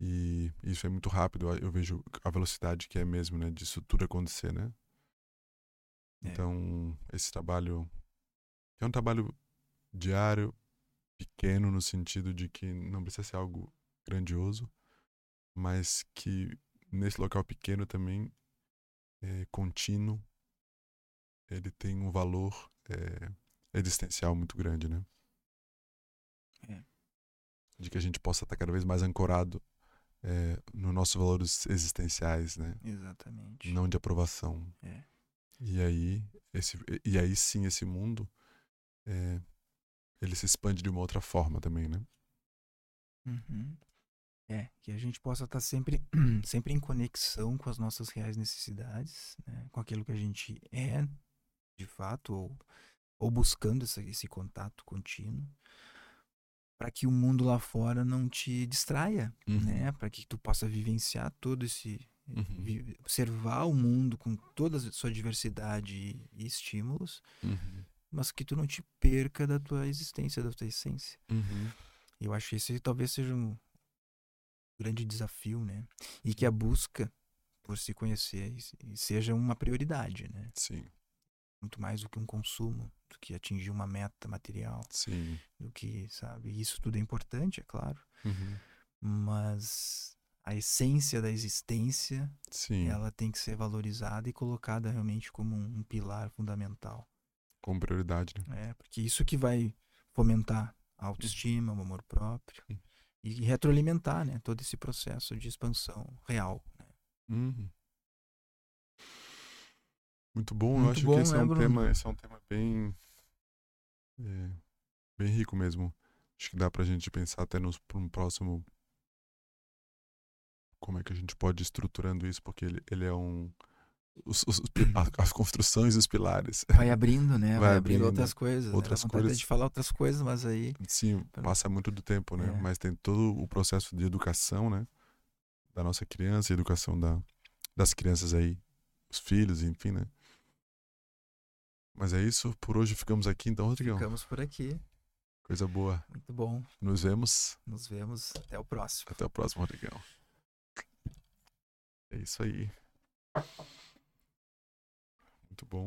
E isso é muito rápido. Eu vejo a velocidade que é mesmo, né? Disso tudo acontecer, né? É. Então, esse trabalho é um trabalho diário, pequeno, no sentido de que não precisa ser algo grandioso, mas que nesse local pequeno também, é, contínuo, ele tem um valor é, existencial muito grande, né? É. De que a gente possa estar cada vez mais ancorado é, nos nossos valores existenciais, né? Exatamente. Não de aprovação. É. E aí, esse, e aí sim, esse mundo, é, ele se expande de uma outra forma também, né? Uhum. É, que a gente possa estar sempre, sempre em conexão com as nossas reais necessidades, né? com aquilo que a gente é, de fato, ou, ou buscando essa, esse contato contínuo, para que o mundo lá fora não te distraia, Uhum. né? Para que tu possa vivenciar todo esse Uhum. vi- observar o mundo com toda a sua diversidade e, estímulos, Uhum. mas que tu não te perca da tua existência, da tua essência. Uhum. Eu acho que esse talvez seja um grande desafio, né? E que a busca por se conhecer se- seja uma prioridade, né? Sim, Muito mais do que um consumo, do que atingir uma meta material, sim. do que, sabe? Isso tudo é importante, é claro, Uhum. mas a essência da existência, Sim, ela tem que ser valorizada e colocada realmente como um, um pilar fundamental. com prioridade, né? É, porque isso que vai fomentar a autoestima, o amor próprio Uhum. e retroalimentar, né, todo esse processo de expansão real. né? Uhum. Muito bom, eu Muito acho bom, que esse né, é um Bruno? tema, esse é um tema bem é, bem rico mesmo. Acho que dá pra gente pensar até nos um próximo como é que a gente pode ir estruturando isso, porque ele, ele é um os- os- as construções e os pilares. Vai abrindo, né? Vai, Vai abrindo, abrindo outras coisas. outras né? Coisas. de falar outras coisas, mas aí. Sim, passa muito do tempo, né? É. Mas tem todo o processo de educação, né? Da nossa criança, educação da, das crianças aí, os filhos, enfim, né? Mas é isso, por hoje ficamos aqui então, Rodrigão. Ficamos por aqui. Coisa boa. Muito bom. Nos vemos. Nos vemos. Até o próximo. Até o próximo, Rodrigão. É isso aí. Muito bom.